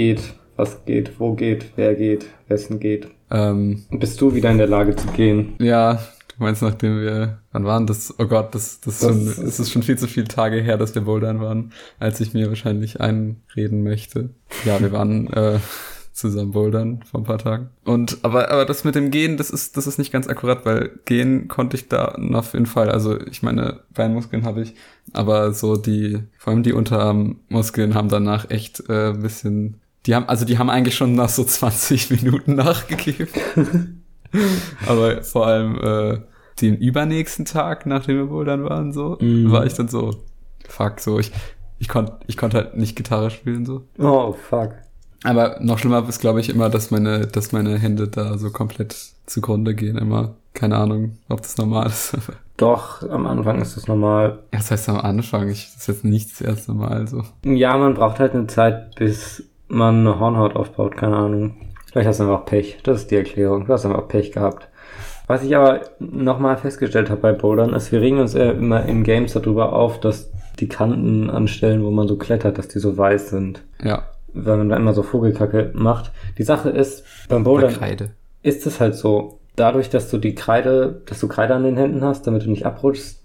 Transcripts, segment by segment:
Geht? Was geht? Wo geht? Wer geht? Wessen geht? Ähm, Bist du wieder in der Lage zu gehen? ja, du meinst, nachdem wir, wann waren das? Oh Gott, das, das, ist Das schon, ist- es ist schon viel zu viele Tage her, dass wir bouldern waren, als ich mir wahrscheinlich einreden möchte. Ja, wir waren äh, zusammen bouldern vor ein paar Tagen. Und aber aber das mit dem Gehen, das ist das ist nicht ganz akkurat, weil gehen konnte ich da auf jeden Fall. Also ich meine Beinmuskeln habe ich, aber so die vor allem die Unterarmmuskeln haben danach echt äh, ein bisschen. Die haben also die haben eigentlich schon nach so 20 Minuten nachgegeben. aber vor allem äh, den übernächsten Tag, nachdem wir bouldern waren, so Mhm. war ich dann so fuck so ich ich konnte ich konnte halt nicht Gitarre spielen so. Oh, fuck. Aber noch schlimmer ist, glaube ich, immer, dass meine, dass meine Hände da so komplett zugrunde gehen immer. Keine Ahnung, ob das normal ist. Doch, am Anfang ist das normal. Ja, das heißt am Anfang, ich, das ist jetzt nicht das erste Mal so. Ja, man braucht halt eine Zeit, bis man eine Hornhaut aufbaut, keine Ahnung. Vielleicht hast du einfach Pech. Das ist die Erklärung. Du hast einfach Pech gehabt. Was ich aber nochmal festgestellt habe bei Bouldern, ist, wir regen uns ja immer in Games darüber auf, dass die Kanten an Stellen, wo man so klettert, dass die so weiß sind. Ja, Weil man da immer so Vogelkacke macht. Die Sache ist, beim Bouldern ist es halt so, dadurch, dass du die Kreide, dass du Kreide an den Händen hast, damit du nicht abrutschst,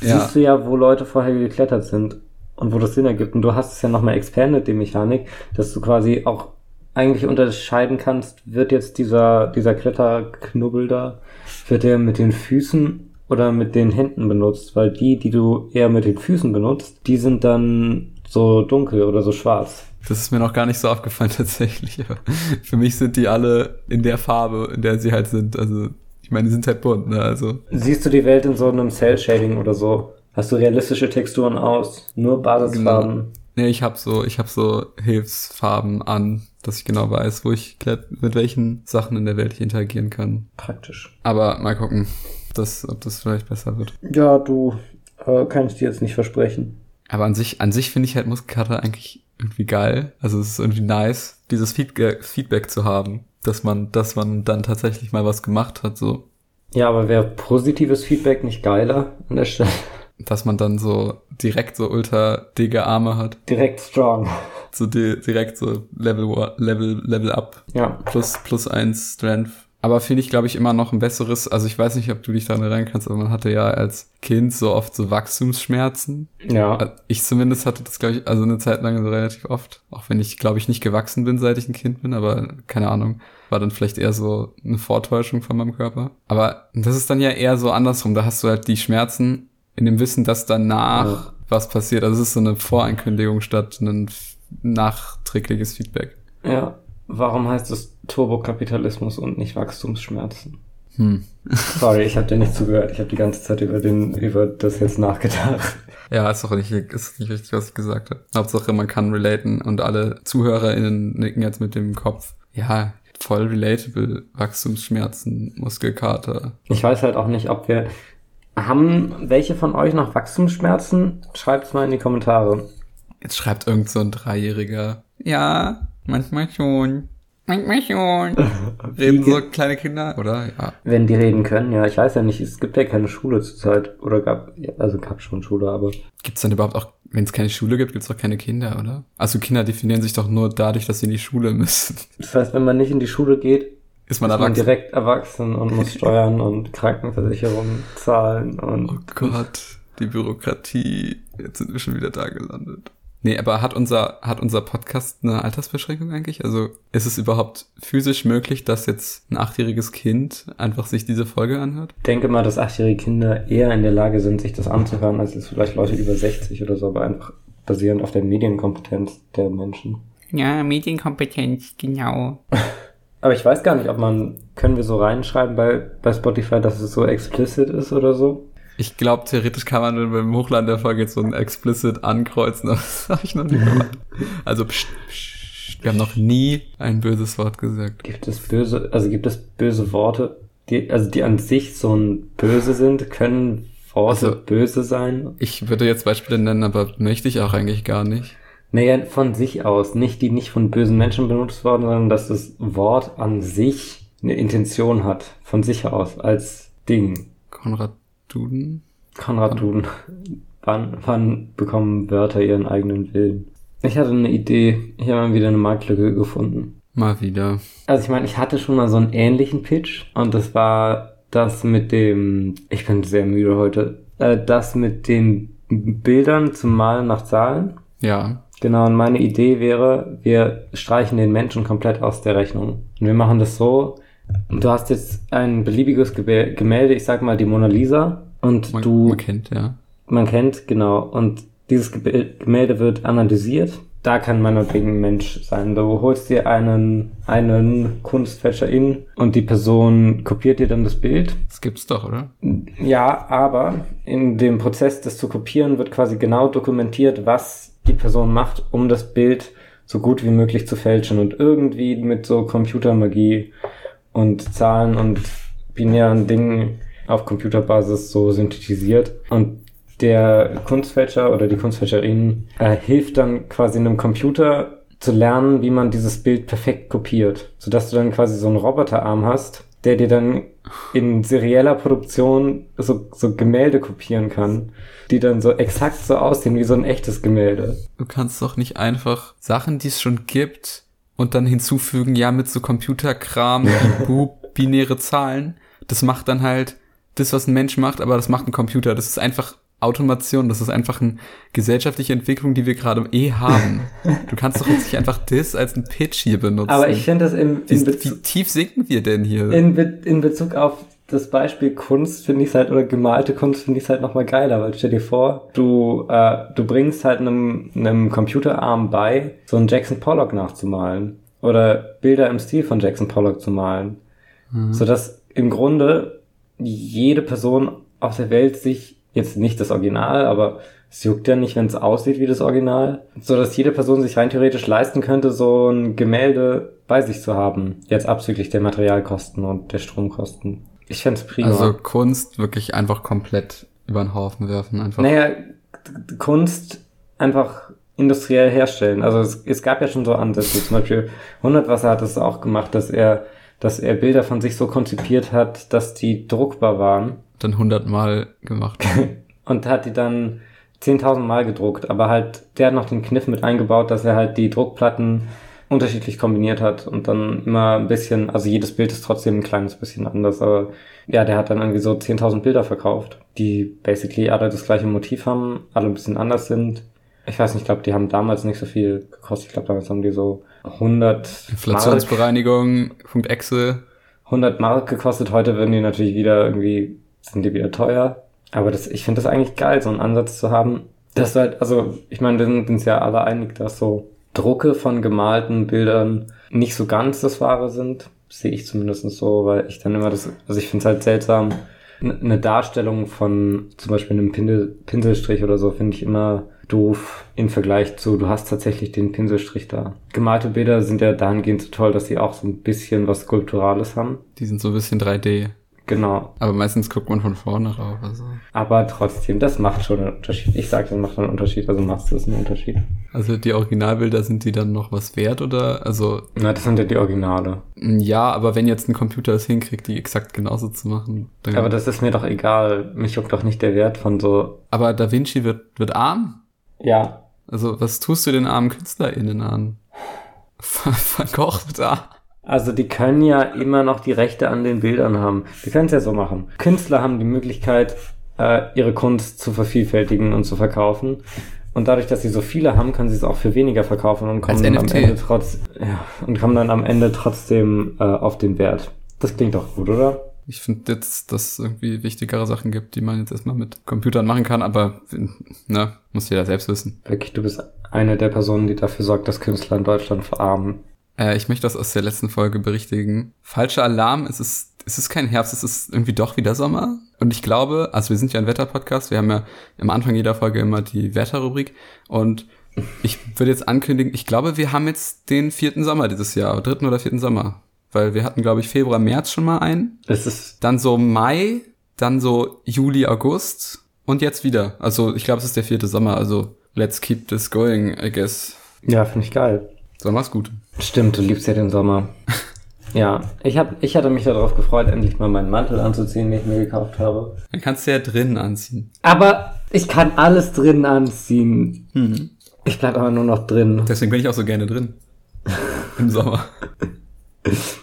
Ja. siehst du ja, wo Leute vorher geklettert sind und wo das Sinn ergibt. Und du hast es ja nochmal expanded, die Mechanik, dass du quasi auch eigentlich unterscheiden kannst, wird jetzt dieser, dieser Kletterknubbel da, wird der mit den Füßen oder mit den Händen benutzt, weil die, die du eher mit den Füßen benutzt, die sind dann so dunkel oder so schwarz. Das ist mir noch gar nicht so aufgefallen tatsächlich. Aber für mich sind die alle in der Farbe, in der sie halt sind. Also, ich meine, die sind halt bunt, ne? Also, Siehst du die Welt in so einem Cell-Shading oder so? Hast du realistische Texturen aus? Nur Basisfarben? nee, ich habe so, ich habe so Hilfsfarben an, dass ich genau weiß, wo ich mit welchen Sachen in der Welt ich interagieren kann. Praktisch. Aber mal gucken, ob das, ob das vielleicht besser wird. Ja, du äh, kann ich dir jetzt nicht versprechen. Aber an sich, an sich finde ich halt Muskelkater eigentlich irgendwie geil. Also es ist irgendwie nice, dieses Feedge- Feedback zu haben, dass man, dass man dann tatsächlich mal was gemacht hat, so, Ja, aber wäre positives Feedback nicht geiler an der Stelle? Dass man dann so direkt so ultra dicke Arme hat, Direkt strong. so di direkt so Level Level Level up Ja. plus plus eins Strength. Aber finde ich, glaube ich, immer noch ein besseres. Also ich weiß nicht, ob du dich daran erinnern kannst, aber man hatte ja als Kind so oft so Wachstumsschmerzen. Ja. Ich zumindest hatte das, glaube ich, also eine Zeit lang so relativ oft. Auch wenn ich, glaube ich, nicht gewachsen bin, seit ich ein Kind bin, aber keine Ahnung. War dann vielleicht eher so eine Vortäuschung von meinem Körper. Aber das ist dann ja eher so andersrum. Da hast du halt die Schmerzen in dem Wissen, dass danach Ja. was passiert. Also es ist so eine Voreinkündigung statt ein nachträgliches Feedback. Ja. Warum heißt es Turbokapitalismus und nicht Wachstumsschmerzen? Hm. Sorry, ich habe dir nicht zugehört. Ich habe die ganze Zeit über den über das jetzt nachgedacht. Ja, ist doch nicht, ist nicht richtig, was ich gesagt habe. Hauptsache, man kann relaten und alle ZuhörerInnen nicken jetzt mit dem Kopf. Ja, voll relatable. Wachstumsschmerzen, Muskelkater. Ich weiß halt auch nicht, ob wir haben welche von euch noch Wachstumsschmerzen? Schreibt's mal in die Kommentare. Jetzt schreibt irgend so ein Dreijähriger. Ja, manchmal schon. Manchmal schon. Reden so kleine Kinder, oder? Ja. Wenn die reden können, ja, ich weiß ja nicht, es gibt ja keine Schule zurzeit. Oder gab, also gab schon Schule, aber. Gibt's dann überhaupt auch, wenn es keine Schule gibt, gibt's doch keine Kinder, oder? Also Kinder definieren sich doch nur dadurch, dass sie in die Schule müssen. Das heißt, wenn man nicht in die Schule geht, Ist man ist man erwachsen? direkt erwachsen und muss Steuern und Krankenversicherung zahlen und. Oh Gott, die Bürokratie. Jetzt sind wir schon wieder da gelandet. Nee, aber hat unser, hat unser Podcast eine Altersbeschränkung eigentlich? Also ist es überhaupt physisch möglich, dass jetzt ein achtjähriges Kind einfach sich diese Folge anhört? Ich denke mal, dass achtjährige Kinder eher in der Lage sind, sich das anzuhören, als jetzt vielleicht Leute über 60 oder so, aber einfach basierend auf der Medienkompetenz der Menschen. Ja, Medienkompetenz, genau. Aber ich weiß gar nicht, ob man, können wir so reinschreiben bei, bei Spotify, dass es so explicit ist oder so? Ich glaube, theoretisch kann man beim Hochladen der Folge jetzt so ein Explicit ankreuzen, aber das habe ich noch nie gemacht. Also, pst, pst, wir haben noch nie ein böses Wort gesagt. Gibt es böse, also gibt es böse Worte, die, also die an sich so ein böse sind? Können Worte Also- böse sein? Ich würde jetzt Beispiele nennen, aber möchte ich auch eigentlich gar nicht. Naja, von sich aus. Nicht, die nicht von bösen Menschen benutzt worden, sondern dass das Wort an sich eine Intention hat. Von sich aus, als Ding. Konrad Duden? Konrad Duden. Wann, wann bekommen Wörter ihren eigenen Willen? Ich hatte eine Idee. Ich habe mal wieder eine Marktlücke gefunden. Mal wieder. Also ich meine, ich hatte schon mal so einen ähnlichen Pitch und das war das mit dem, ich bin sehr müde heute, äh, das mit den Bildern zum Malen nach Zahlen. Ja. Genau, und meine Idee wäre, wir streichen den Menschen komplett aus der Rechnung. Und wir machen das so, du hast jetzt ein beliebiges Gemälde, ich sag mal die Mona Lisa, und Man, du man kennt, ja. man kennt, genau. Und dieses Gemälde wird analysiert. Da kann meinetwegen ein Mensch sein. Du holst dir einen, einen Kunstfälscher in und die Person kopiert dir dann das Bild. Das gibt's doch, oder? Ja, aber in dem Prozess, das zu kopieren, wird quasi genau dokumentiert, was die Person macht, um das Bild so gut wie möglich zu fälschen und irgendwie mit so Computermagie und Zahlen und binären Dingen auf Computerbasis so synthetisiert. Und der Kunstfälscher oder die Kunstfälscherin äh, hilft dann quasi einem Computer zu lernen, wie man dieses Bild perfekt kopiert, sodass du dann quasi so einen Roboterarm hast, der dir dann in serieller Produktion so, so Gemälde kopieren kann, die dann so exakt so aussehen wie so ein echtes Gemälde. Du kannst doch nicht einfach Sachen, die es schon gibt, und dann hinzufügen, ja, mit so Computerkram, binäre Zahlen. Das macht dann halt das, was ein Mensch macht, aber das macht ein Computer. Das ist einfach Automation, das ist einfach eine gesellschaftliche Entwicklung, die wir gerade eh haben. Du kannst doch jetzt nicht einfach das als ein Pitch hier benutzen. Aber ich finde das im, wie, in, Bezug, wie tief sinken wir denn hier? in, Be in Bezug auf das Beispiel Kunst finde ich es halt, oder gemalte Kunst finde ich es halt nochmal geiler, weil stell dir vor, du, äh, du bringst halt einem, einem Computerarm bei, so einen Jackson Pollock nachzumalen. Oder Bilder im Stil von Jackson Pollock zu malen. Sodass im Grunde jede Person auf der Welt sich, jetzt nicht das Original, aber es juckt ja nicht, wenn es aussieht wie das Original, so dass jede Person sich rein theoretisch leisten könnte, so ein Gemälde bei sich zu haben. Jetzt abzüglich der Materialkosten und der Stromkosten. Ich fänd's prima. Also Kunst wirklich einfach komplett über den Haufen werfen. Einfach. naja, Kunst einfach industriell herstellen. Also es, es gab ja schon so Ansätze. Zum Beispiel Hundertwasser hat es auch gemacht, dass er, dass er Bilder von sich so konzipiert hat, dass die druckbar waren. Dann hundertmal gemacht. und hat die dann 10.000 Mal gedruckt, aber halt, der hat noch den Kniff mit eingebaut, dass er halt die Druckplatten unterschiedlich kombiniert hat und dann immer ein bisschen, also jedes Bild ist trotzdem ein kleines bisschen anders, aber ja, der hat dann irgendwie so 10.000 Bilder verkauft, die basically alle das gleiche Motiv haben, alle ein bisschen anders sind. Ich weiß nicht, ich glaube, die haben damals nicht so viel gekostet. Ich glaube, damals haben die so 100 Mark, Inflationsbereinigung, Punkt Exe. 100 Mark gekostet. Heute würden die natürlich wieder irgendwie, sind die wieder teuer. Aber das, ich finde das eigentlich geil, so einen Ansatz zu haben. Das halt, also, ich meine, wir sind uns ja alle einig, dass so Drucke von gemalten Bildern nicht so ganz das Wahre sind. Sehe ich zumindest so, weil ich dann immer das, also ich finde es halt seltsam, eine Darstellung von zum Beispiel einem Pinsel, Pinselstrich oder so finde ich immer doof im Vergleich zu, du hast tatsächlich den Pinselstrich da. Gemalte Bilder sind ja dahingehend so toll, dass sie auch so ein bisschen was Skulpturales haben. Die sind so ein bisschen 3D. Genau. Aber meistens guckt man von vorne rauf. Also, Aber trotzdem, das macht schon einen Unterschied. Ich sage, das macht einen Unterschied, also machst du es einen Unterschied. also die Originalbilder, sind die dann noch was wert oder? Also, Na, das sind ja die Originale. ja, aber wenn jetzt ein Computer es hinkriegt, die exakt genauso zu machen. Dann, Aber das ist mir doch egal. Mich juckt doch nicht der Wert von so. aber Da Vinci wird, wird arm? Ja. Also, was tust du den armen KünstlerInnen an? Van Van Gogh wird arm. Also die können ja immer noch die Rechte an den Bildern haben. Wir können es ja so machen. Künstler haben die Möglichkeit, äh, ihre Kunst zu vervielfältigen und zu verkaufen. Und dadurch, dass sie so viele haben, können sie es auch für weniger verkaufen und kommen dann am. Ende trotz ja, und kommen dann am Ende trotzdem äh, auf den Wert. Das klingt doch gut, oder? Ich finde jetzt, dass es irgendwie wichtigere Sachen gibt, die man jetzt erstmal mit Computern machen kann, aber ne, muss jeder selbst wissen. Wirklich, du bist eine der Personen, die dafür sorgt, dass Künstler in Deutschland verarmen. Äh, ich möchte das aus der letzten Folge berichtigen. Falscher Alarm, es ist, es ist kein Herbst, es ist irgendwie doch wieder Sommer. Und ich glaube, also wir sind ja ein Wetterpodcast, wir haben ja am Anfang jeder Folge immer die Wetterrubrik und ich würde jetzt ankündigen, ich glaube, wir haben jetzt den vierten Sommer dieses Jahr, dritten oder vierten Sommer. Weil wir hatten, glaube ich, Februar, März schon mal einen. Es ist Dann so Mai, dann so Juli, August und jetzt wieder. Also ich glaube, es ist der vierte Sommer, also let's keep this going, I guess. ja, finde ich geil. Sommer's gut. Stimmt, du liebst ja den Sommer. ja, ich hab, ich hatte mich darauf gefreut, endlich mal meinen Mantel anzuziehen, den ich mir gekauft habe. Dann kannst du ja drinnen anziehen. Aber ich kann alles drin anziehen. Ich bleib aber nur noch drin. Deswegen bin ich auch so gerne drin. Im Sommer.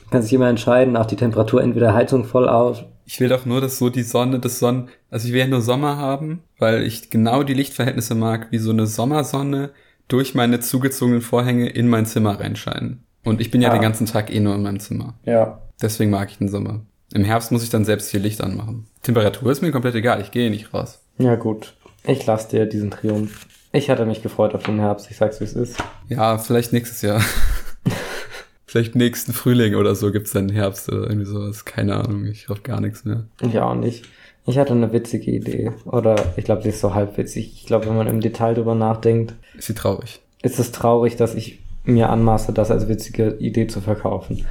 Kann sich immer entscheiden, auch die Temperatur entweder Heizung voll aus. Ich will doch nur, dass so die Sonne, das Sonnen, also ich will ja nur Sommer haben, weil ich genau die Lichtverhältnisse mag, wie so eine Sommersonne durch meine zugezogenen Vorhänge in mein Zimmer reinscheinen. Und ich bin ja Ah. den ganzen Tag eh nur in meinem Zimmer. Ja. Deswegen mag ich den Sommer. Im Herbst muss ich dann selbst viel Licht anmachen. Temperatur ist mir komplett egal, ich gehe nicht raus. Ja, gut. Ich lasse dir diesen Triumph. Ich hatte mich gefreut auf den Herbst, ich sag's wie es ist. Ja, vielleicht nächstes Jahr. vielleicht nächsten Frühling oder so gibt's dann Herbst oder irgendwie sowas. Keine Ahnung, ich hoffe gar nichts mehr. Ich auch nicht. Ich hatte eine witzige Idee. Oder ich glaube, die ist so halb witzig. Ich glaube, wenn man im Detail drüber nachdenkt, Ist sie traurig. ist es traurig, dass ich mir anmaße, das als witzige Idee zu verkaufen.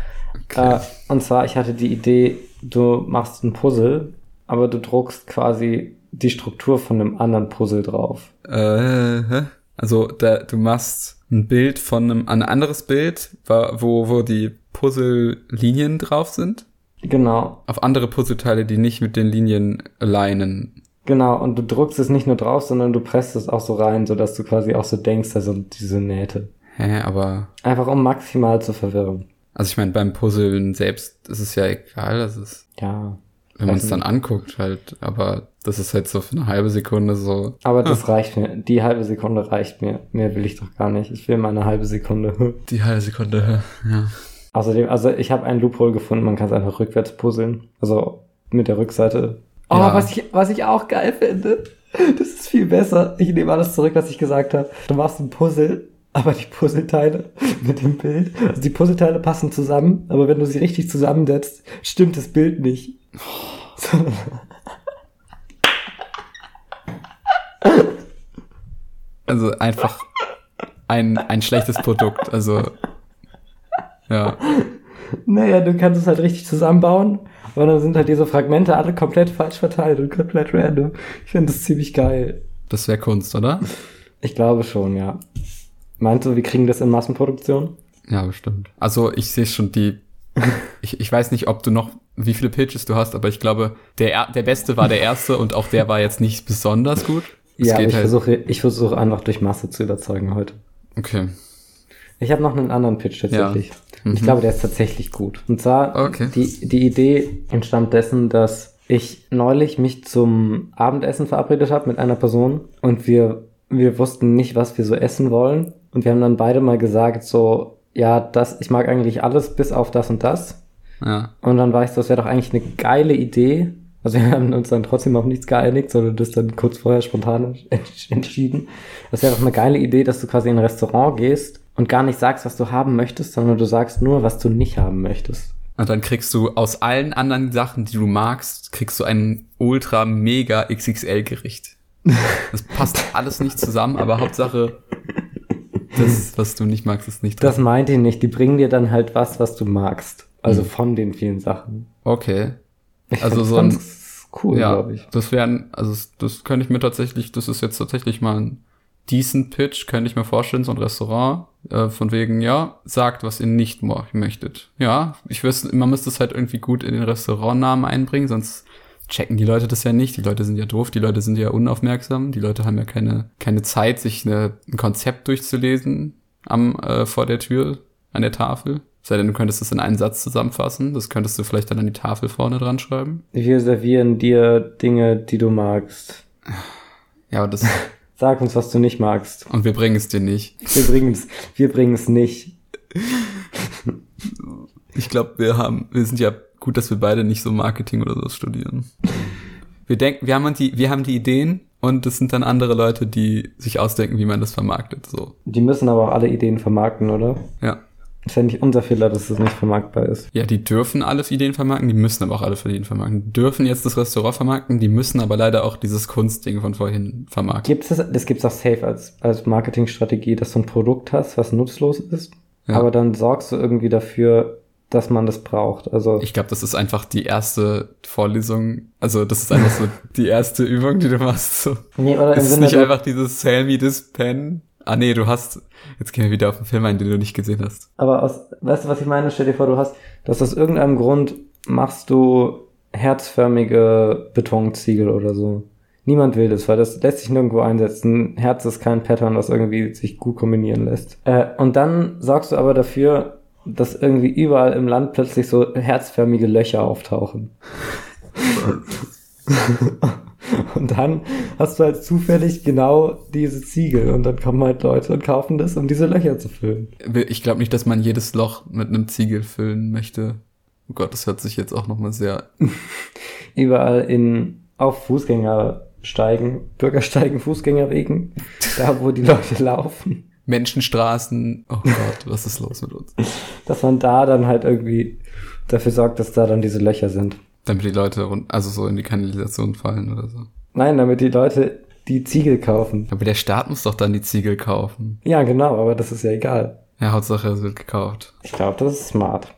Okay. Äh, und zwar, ich hatte die Idee, du machst ein Puzzle, aber du druckst quasi die Struktur von einem anderen Puzzle drauf. Äh, also da, du machst ein Bild von einem, ein anderes Bild, wo, wo die Puzzle-Linien drauf sind. Genau, Auf andere Puzzleteile, die nicht mit den Linien alignen. genau. Und du druckst es nicht nur drauf, sondern du presst es auch so rein, sodass du quasi auch so denkst, sind diese Nähte. Hä, aber. Einfach um maximal zu verwirren. Also ich meine, beim Puzzeln selbst ist es ja egal, das ist, Ja. wenn man es dann anguckt halt, aber das ist halt so für eine halbe Sekunde so. Aber das reicht mir. Die halbe Sekunde reicht mir. Mehr will ich doch gar nicht. Ich will meine halbe Sekunde. Die halbe Sekunde, ja. Außerdem, also ich habe einen Loophole gefunden, man kann es einfach rückwärts puzzeln. Also mit der Rückseite. Oh, Ja. was, ich, was ich auch geil finde. Das ist viel besser. Ich nehme alles zurück, was ich gesagt habe. Du machst ein Puzzle, aber die Puzzleteile mit dem Bild. Also die Puzzleteile passen zusammen, aber wenn du sie richtig zusammensetzt, stimmt das Bild nicht. So. Also einfach ein, ein schlechtes Produkt, also. Ja. Naja, du kannst es halt richtig zusammenbauen, aber dann sind halt diese Fragmente alle komplett falsch verteilt und komplett random. Ich finde das ziemlich geil. Das wäre Kunst, oder? Ich glaube schon, ja. Meinst du, wir kriegen das in Massenproduktion? Ja, bestimmt. Also ich sehe schon die. Ich, ich weiß nicht, ob du noch, wie viele Pitches du hast, aber ich glaube, der, er- der beste war der erste und auch der war jetzt nicht besonders gut. Es ja, ich halt- versuche ich versuche einfach durch Masse zu überzeugen heute. Okay. Ich habe noch einen anderen Pitch tatsächlich. Mhm. Ich glaube, der ist tatsächlich gut. Und zwar, Okay. die, die Idee entstammt dessen, dass ich neulich mich zum Abendessen verabredet habe mit einer Person und wir, wir wussten nicht, was wir so essen wollen. Und wir haben dann beide mal gesagt, so, ja, das, ich mag eigentlich alles bis auf das und das. Ja. Und dann war ich so, das wäre doch eigentlich eine geile Idee. Also wir haben uns dann trotzdem auf nichts geeinigt, sondern das dann kurz vorher spontan ents- entschieden. Das wäre doch eine geile Idee, dass du quasi in ein Restaurant gehst und gar nicht sagst, was du haben möchtest, sondern du sagst nur, was du nicht haben möchtest. Und dann kriegst du aus allen anderen Sachen, die du magst, kriegst du ein ultra mega XXL Gericht. Das passt alles nicht zusammen, aber Hauptsache, das, was du nicht magst, ist nicht drin. Das meinte ich nicht. Die bringen dir dann halt was, was du magst. Also von den vielen Sachen. Okay. Ich Also so ein- cool, ja, glaube ich. das wären, also das- das könnte ich mir tatsächlich, das ist jetzt tatsächlich mal ein decent Pitch, könnte ich mir vorstellen, so ein Restaurant, äh, von wegen, ja, sagt, was ihr nicht möchtet. Ja, ich wüsste, man müsste es halt irgendwie gut in den Restaurantnamen einbringen, sonst checken die Leute das ja nicht. Die Leute sind ja doof, die Leute sind ja unaufmerksam, die Leute haben ja keine, keine Zeit, sich eine, ein Konzept durchzulesen am, äh, vor der Tür, an der Tafel. Sei denn, du könntest es in einen Satz zusammenfassen. Das könntest du vielleicht dann an die Tafel vorne dran schreiben. Wir servieren dir Dinge, die du magst. Ja, aber das, Sag uns, was du nicht magst. und wir bringen es dir nicht. Wir bringen es, wir bringen es nicht. Ich glaube, wir haben, wir sind ja gut, dass wir beide nicht so Marketing oder so studieren. Wir denken, wir haben die, wir haben die Ideen und es sind dann andere Leute, die sich ausdenken, wie man das vermarktet. So, Die müssen aber auch alle Ideen vermarkten, oder? ja. Ist ja nicht unser Fehler, dass es nicht vermarktbar ist. Ja, die dürfen alle Ideen vermarkten, die müssen aber auch alle Ideen vermarkten. Die dürfen jetzt das Restaurant vermarkten, die müssen aber leider auch dieses Kunstding von vorhin vermarkten. Gibt es, das gibt's auch safe als, als Marketingstrategie, dass du ein Produkt hast, was nutzlos ist, Ja. aber dann sorgst du irgendwie dafür, dass man das braucht. Also, Ich glaube, das ist einfach die erste Vorlesung, also das ist einfach so die erste Übung, die du machst. So. nee, oder im Es ist Sinne nicht einfach dieses Sell me this pen. Ah nee, du hast, jetzt gehen wir wieder auf den Film ein, den du nicht gesehen hast. Aber aus, weißt du, was ich meine? Stell dir vor, du hast, dass aus irgendeinem Grund machst du herzförmige Betonziegel oder so. Niemand will das, weil das lässt sich nirgendwo einsetzen. Herz ist kein Pattern, das irgendwie sich gut kombinieren lässt. Äh, und dann sorgst du aber dafür, dass irgendwie überall im Land plötzlich so herzförmige Löcher auftauchen. und dann hast du halt zufällig genau diese Ziegel und dann kommen halt Leute und kaufen das, um diese Löcher zu füllen. Ich glaube nicht, dass man jedes Loch mit einem Ziegel füllen möchte. Oh Gott, das hört sich jetzt auch nochmal sehr. Überall in auf Fußgängersteigen, Bürgersteigen, Fußgängerwegen, da wo die Leute laufen. Menschenstraßen. Oh Gott, was ist los mit uns? Dass man da dann halt irgendwie dafür sorgt, dass da dann diese Löcher sind. Damit die Leute also so in die Kanalisation fallen oder so. Nein, damit die Leute die Ziegel kaufen. Aber der Staat muss doch dann die Ziegel kaufen. Ja, genau, aber das ist ja egal. Ja, Hauptsache es wird gekauft. Ich glaube, das ist smart.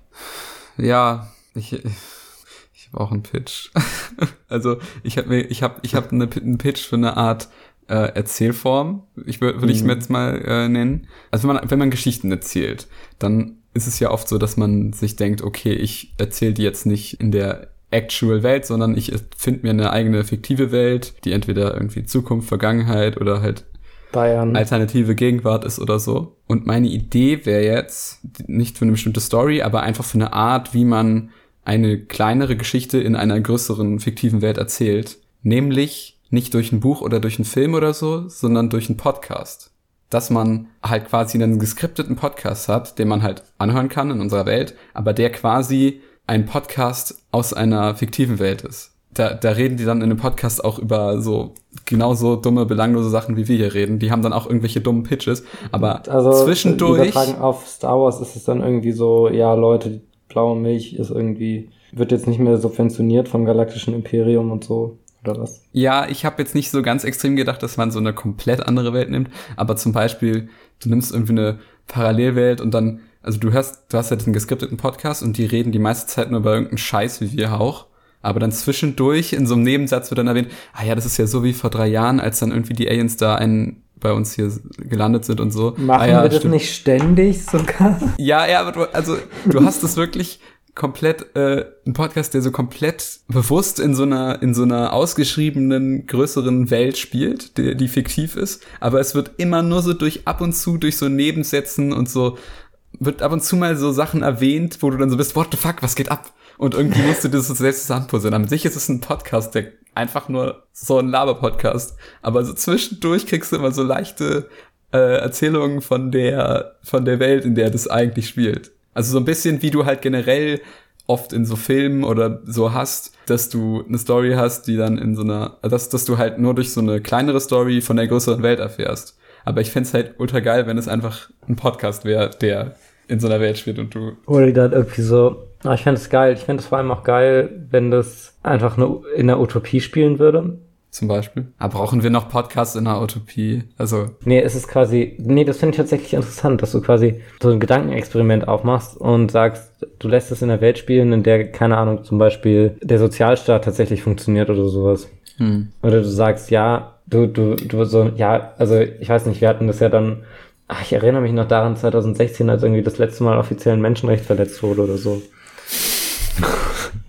Ja, ich, ich habe auch einen Pitch. also ich habe mir, ich habe, ich habe eine, einen Pitch für eine Art äh, Erzählform. Ich würde würd ich es mir jetzt mal äh, nennen. Also wenn man, wenn man Geschichten erzählt, dann ist es ja oft so, dass man sich denkt, okay, ich erzähle die jetzt nicht in der actual Welt, sondern ich finde mir eine eigene fiktive Welt, die entweder irgendwie Zukunft, Vergangenheit oder halt Bayern. alternative Gegenwart ist oder so. Und meine Idee wäre jetzt nicht für eine bestimmte Story, aber einfach für eine Art, wie man eine kleinere Geschichte in einer größeren fiktiven Welt erzählt. Nämlich nicht durch ein Buch oder durch einen Film oder so, sondern durch einen Podcast. Dass man halt quasi einen geskripteten Podcast hat, den man halt anhören kann in unserer Welt, aber der quasi ein Podcast aus einer fiktiven Welt ist. Da, da reden die dann in einem Podcast auch über so genauso dumme, belanglose Sachen, wie wir hier reden. Die haben dann auch irgendwelche dummen Pitches, aber also zwischendurch. Übertragen auf Star Wars ist es dann irgendwie so, ja Leute, die blaue Milch ist irgendwie, wird jetzt nicht mehr subventioniert vom galaktischen Imperium und so. Oder was? Ja, ich habe jetzt nicht so ganz extrem gedacht, dass man so eine komplett andere Welt nimmt, aber zum Beispiel, du nimmst irgendwie eine Parallelwelt und dann, also du hörst, du hast ja diesen geskripteten Podcast und die reden die meiste Zeit nur über irgendeinen Scheiß, wie wir auch. Aber dann zwischendurch in so einem Nebensatz wird dann erwähnt, ah ja, das ist ja so wie vor drei Jahren, als dann irgendwie die Aliens da einen bei uns hier gelandet sind und so. Machen ah, ja, wir das stimmt. nicht ständig sogar? Ja, ja, aber du, also du hast es wirklich komplett äh, ein Podcast, der so komplett bewusst in so einer in so einer ausgeschriebenen größeren Welt spielt, die, die fiktiv ist, aber es wird immer nur so durch ab und zu durch so Nebensätzen und so wird ab und zu mal so Sachen erwähnt, wo du dann so bist, what the fuck, was geht ab? Und irgendwie musst du das selbst zusammenpuzzeln. An sich ist es ein Podcast, der einfach nur so ein Laber-Podcast, aber so zwischendurch kriegst du immer so leichte äh, Erzählungen von der von der Welt, in der das eigentlich spielt. Also so ein bisschen wie du halt generell oft in so Filmen oder so hast, dass du eine Story hast, die dann in so einer, dass, dass du halt nur durch so eine kleinere Story von der größeren Welt erfährst. Aber ich fänd's halt ultra geil, wenn es einfach ein Podcast wäre, der in so einer Welt spielt und du. Oder die dann irgendwie so, ah, ich fände es geil. Ich fände es vor allem auch geil, wenn das einfach eine, in der Utopie spielen würde. Zum Beispiel. Aber brauchen wir noch Podcasts in einer Utopie? Also, Nee, es ist quasi, nee, das finde ich tatsächlich interessant, dass du quasi so ein Gedankenexperiment aufmachst und sagst, du lässt es in der Welt spielen, in der, keine Ahnung, zum Beispiel der Sozialstaat tatsächlich funktioniert oder sowas. hm. Oder du sagst, ja, du, du, du so, ja, also ich weiß nicht, wir hatten das ja dann, ach, ich erinnere mich noch daran, 2016, als irgendwie das letzte Mal offiziell ein Menschenrecht verletzt wurde oder so.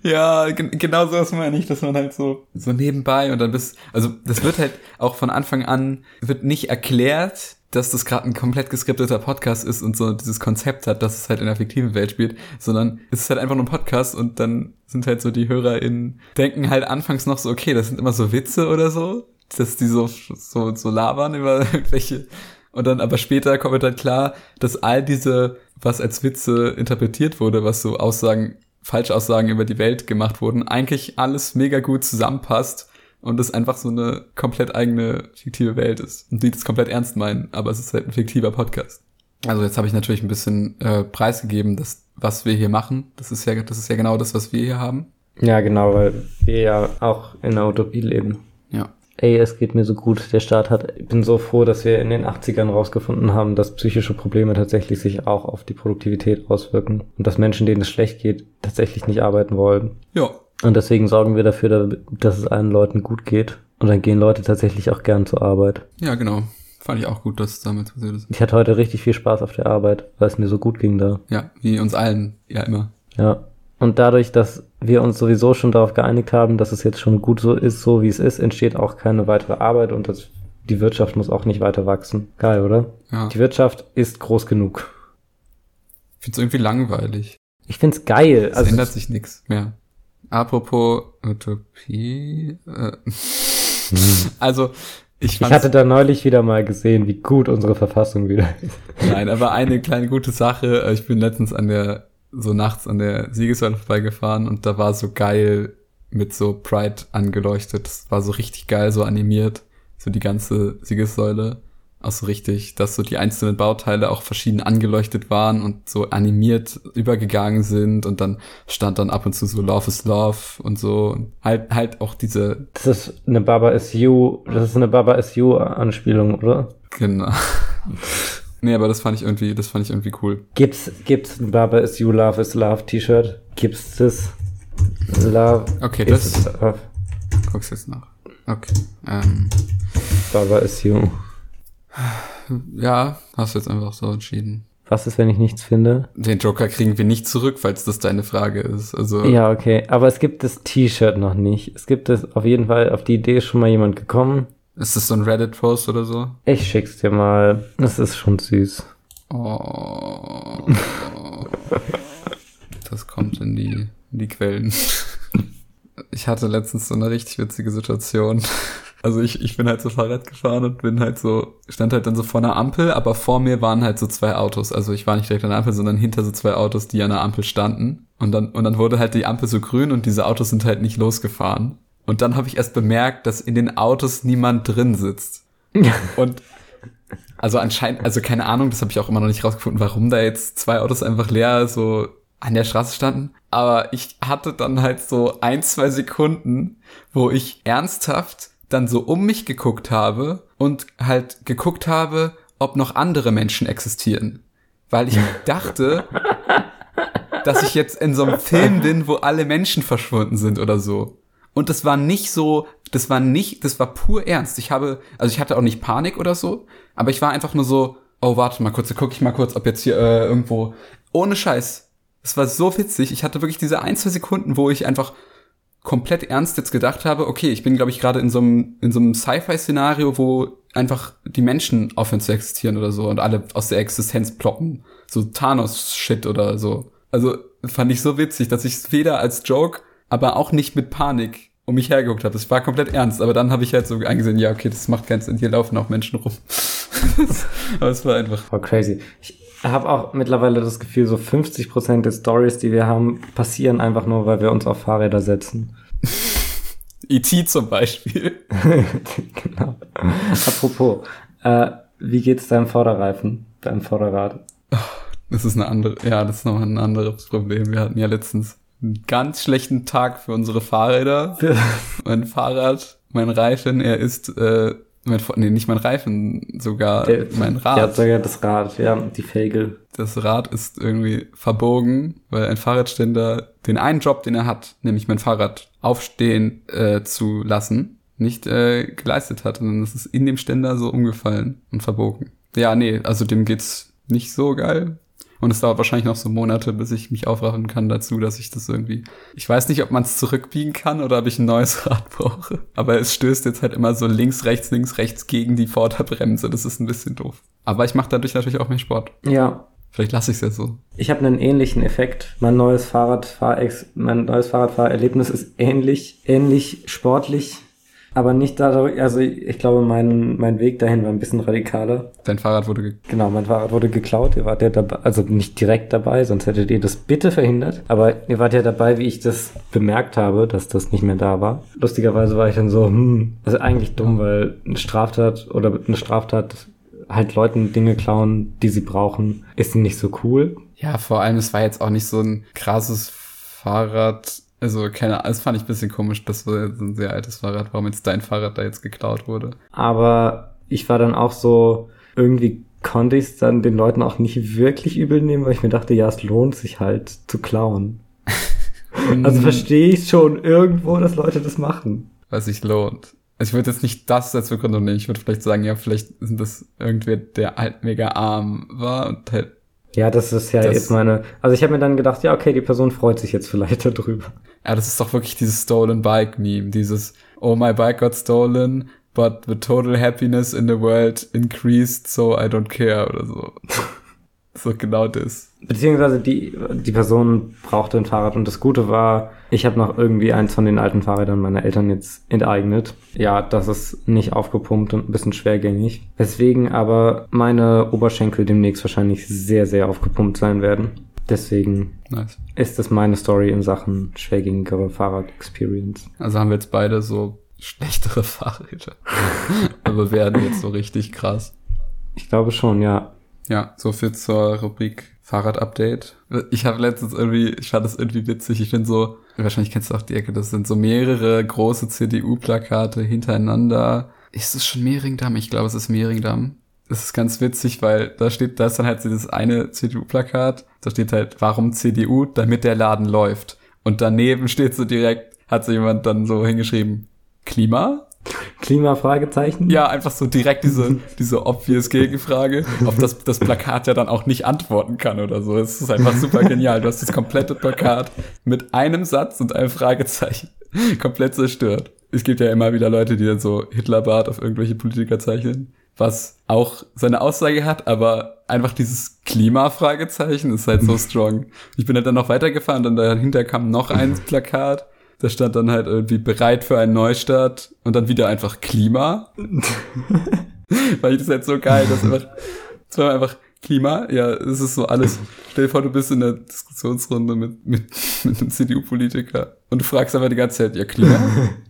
Ja, gen genau so ist meine ich, dass man halt so, so nebenbei und dann bist, also das wird halt auch von Anfang an, wird nicht erklärt, dass das gerade ein komplett geskripteter Podcast ist und so dieses Konzept hat, dass es halt in einer fiktiven Welt spielt, sondern es ist halt einfach nur ein Podcast und dann sind halt so die HörerInnen, denken halt anfangs noch so, okay, das sind immer so Witze oder so, dass die so, so, so labern über irgendwelche und dann aber später kommt halt klar, dass all diese, was als Witze interpretiert wurde, was so Aussagen, Falschaussagen über die Welt gemacht wurden, eigentlich alles mega gut zusammenpasst und es einfach so eine komplett eigene fiktive Welt ist. Und die das komplett ernst meinen, aber es ist halt ein fiktiver Podcast. Also jetzt habe ich natürlich ein bisschen äh, preisgegeben, dass was wir hier machen. Das ist ja, das ist ja genau das, was wir hier haben. Ja, genau, weil wir ja auch in einer Utopie leben. Ja. Ey, es geht mir so gut. Der Staat hat, ich bin so froh, dass wir in den 80ern rausgefunden haben, dass psychische Probleme tatsächlich sich auch auf die Produktivität auswirken und dass Menschen, denen es schlecht geht, tatsächlich nicht arbeiten wollen. Ja. Und deswegen sorgen wir dafür, dass es allen Leuten gut geht. Und dann gehen Leute tatsächlich auch gern zur Arbeit. Ja, genau. Fand ich auch gut, dass es damit passiert ist. Ich hatte heute richtig viel Spaß auf der Arbeit, weil es mir so gut ging da. Ja, wie uns allen ja immer. Ja. Und dadurch, dass wir uns sowieso schon darauf geeinigt haben, dass es jetzt schon gut so ist, so wie es ist, entsteht auch keine weitere Arbeit und das, die Wirtschaft muss auch nicht weiter wachsen. Geil, oder? Ja. Die Wirtschaft ist groß genug. Ich find's irgendwie langweilig. Ich find's geil. Es Also ändert sich nichts mehr. Apropos Utopie. Äh, also, ich, ich hatte da neulich wieder mal gesehen, wie gut unsere Verfassung wieder ist. Nein, aber eine kleine gute Sache. äh, Ich bin letztens an der, so nachts an der Siegessäule vorbeigefahren und da war so geil mit so Pride angeleuchtet. Das war so richtig geil, so animiert. So die ganze Siegessäule. Auch so richtig, dass so die einzelnen Bauteile auch verschieden angeleuchtet waren und so animiert übergegangen sind und dann stand dann ab und zu so Love is Love und so. Und halt, halt auch diese, Das ist eine Baba is You, das ist eine Baba is You Anspielung, oder? genau. nee, aber das fand ich irgendwie, das fand ich irgendwie cool. Gibt's, gibt's ein Baba is You, Love is Love T-Shirt? Gibt's das? Love Okay, das Love. guckst jetzt nach. Okay. Ähm, Baba is You. Ja, hast du jetzt einfach so entschieden. Was ist, wenn ich nichts finde? Den Joker kriegen wir nicht zurück, falls das deine Frage ist. Also, Ja, okay. Aber es gibt das T-Shirt noch nicht. Es gibt es auf jeden Fall, auf die Idee ist schon mal jemand gekommen. Ist das so ein Reddit-Post oder so? Ich schick's dir mal. Das ist schon süß. Oh. Das kommt in die, in die Quellen. Ich hatte letztens so eine richtig witzige Situation. Also ich, ich bin halt so Fahrrad gefahren und bin halt so, stand halt dann so vor einer Ampel, aber vor mir waren halt so zwei Autos. Also ich war nicht direkt an der Ampel, sondern hinter so zwei Autos, die an der Ampel standen. Und dann, und dann wurde halt die Ampel so grün und diese Autos sind halt nicht losgefahren. Und dann habe ich erst bemerkt, dass in den Autos niemand drin sitzt. Und also anscheinend, also keine Ahnung, das habe ich auch immer noch nicht rausgefunden, warum da jetzt zwei Autos einfach leer so an der Straße standen. Aber ich hatte dann halt so ein, zwei Sekunden, wo ich ernsthaft dann so um mich geguckt habe und halt geguckt habe, ob noch andere Menschen existieren. Weil ich dachte, dass ich jetzt in so einem Film bin, wo alle Menschen verschwunden sind oder so. Und das war nicht so, das war nicht, das war pur ernst. Ich habe, also ich hatte auch nicht Panik oder so, aber ich war einfach nur so, oh, warte mal kurz, da gucke ich mal kurz, ob jetzt hier äh, irgendwo, ohne Scheiß. Es war so witzig. Ich hatte wirklich diese ein, zwei Sekunden, wo ich einfach komplett ernst jetzt gedacht habe, okay, ich bin, glaube ich, gerade in so einem, in so einem Sci-Fi-Szenario, wo einfach die Menschen aufhören zu existieren oder so und alle aus der Existenz ploppen. So Thanos-Shit oder so. Also fand ich so witzig, dass ich es weder als Joke, aber auch nicht mit Panik um mich hergeguckt habe. Das war komplett ernst, aber dann habe ich halt so eingesehen, ja, okay, das macht keinen Sinn, hier laufen auch Menschen rum. aber es war einfach. Voll crazy. Ich habe auch mittlerweile das Gefühl, so 50% der Stories, die wir haben, passieren einfach nur, weil wir uns auf Fahrräder setzen. E.T. Zum Beispiel. genau. Apropos, äh, wie geht's deinem Vorderreifen, deinem Vorderrad? Das ist eine andere, ja, das ist noch ein anderes Problem. Wir hatten ja letztens einen ganz schlechten Tag für unsere Fahrräder. mein Fahrrad, mein Reifen, er ist, äh, mein, nee, nicht mein Reifen, sogar Der- mein Ja, Rad. sogar das Rad, ja, die Felge. Das Rad ist irgendwie verbogen, weil ein Fahrradständer den einen Job, den er hat, nämlich mein Fahrrad aufstehen äh, zu lassen, nicht äh, geleistet hat. Und es ist in dem Ständer so umgefallen und verbogen. Ja, nee, also dem geht's nicht so geil. Und es dauert wahrscheinlich noch so Monate, bis ich mich aufraffen kann dazu, dass ich das irgendwie. Ich weiß nicht, ob man es zurückbiegen kann oder ob ich ein neues Rad brauche. Aber es stößt jetzt halt immer so links, rechts, links, rechts gegen die Vorderbremse. Das ist ein bisschen doof. Aber ich mache dadurch natürlich auch mehr Sport. Ja, Vielleicht lasse ich es ja so. ich habe einen ähnlichen Effekt. Mein neues Fahrradfahrex, mein neues Fahrradfahrerlebnis ist ähnlich, ähnlich sportlich, aber nicht dadurch, also ich glaube, mein, mein Weg dahin war ein bisschen radikaler. Dein Fahrrad wurde ge Genau, mein Fahrrad wurde geklaut. Ihr wart ja dabei, also nicht direkt dabei, sonst hättet ihr das bitte verhindert. Aber ihr wart ja dabei, wie ich das bemerkt habe, dass das nicht mehr da war. Lustigerweise war ich dann so, hm, ist eigentlich dumm, weil eine Straftat oder eine Straftat halt Leuten Dinge klauen, die sie brauchen, ist nicht so cool. Ja, vor allem, es war jetzt auch nicht so ein krasses Fahrrad. Also, keine Ahnung, das fand ich ein bisschen komisch, das war jetzt ein sehr altes Fahrrad, warum jetzt dein Fahrrad da jetzt geklaut wurde. Aber ich war dann auch so, irgendwie konnte ich es dann den Leuten auch nicht wirklich übel nehmen, weil ich mir dachte, ja, es lohnt sich halt zu klauen. Also verstehe ich schon irgendwo, dass Leute das machen. Was sich lohnt. Also ich würde jetzt nicht das als Begründung nehmen. Ich würde vielleicht sagen, ja, vielleicht sind das irgendwer, der halt mega arm war und halt Ja, das ist ja Das- jetzt meine. Also ich habe mir dann gedacht, ja, okay, die Person freut sich jetzt vielleicht darüber. Ja, das ist doch wirklich dieses Stolen Bike Meme, dieses Oh my bike got stolen, but the total happiness in the world increased, so I don't care oder so. so genau das. Beziehungsweise die, die Person brauchte ein Fahrrad und das Gute war, ich habe noch irgendwie eins von den alten Fahrrädern meiner Eltern jetzt enteignet. Ja, das ist nicht aufgepumpt und ein bisschen schwergängig. Weswegen aber meine Oberschenkel demnächst wahrscheinlich sehr, sehr aufgepumpt sein werden. Deswegen Nice. ist das meine Story in Sachen schwergängigere Fahrrad-Experience. Also haben wir jetzt beide so schlechtere Fahrräder. Aber werden jetzt so richtig krass. Ich glaube schon, ja. Ja, so viel zur Rubrik Fahrrad-Update. Ich habe letztens irgendwie, ich fand das irgendwie witzig. Ich finde so, wahrscheinlich kennst du auch die Ecke, das sind so mehrere große CDU-Plakate hintereinander. Ist es schon Mehringdamm? Ich glaube, es ist Mehringdamm. Das ist ganz witzig, weil da steht, da ist dann halt so das eine CDU-Plakat. Da steht halt, warum CDU? Damit der Laden läuft. Und daneben steht so direkt, hat so jemand dann so hingeschrieben, Klima? Klima-Fragezeichen? Ja, einfach so direkt diese, diese obvious Gegenfrage, auf das das Plakat ja dann auch nicht antworten kann oder so. Es ist einfach super genial. Du hast das komplette Plakat mit einem Satz und einem Fragezeichen komplett zerstört. Es gibt ja immer wieder Leute, die dann so Hitlerbart auf irgendwelche Politiker zeichnen, was auch seine Aussage hat, aber einfach dieses Klima-Fragezeichen ist halt so strong. Ich bin halt dann noch weitergefahren und dahinter kam noch ein Plakat. Da stand dann halt irgendwie bereit für einen Neustart und dann wieder einfach Klima. Weil ich das halt so geil, dass einfach, das war einfach Klima, ja, es ist so alles. Stell dir vor, du bist in der Diskussionsrunde mit, mit, mit einem CDU-Politiker und du fragst einfach die ganze Zeit, ja, Klima?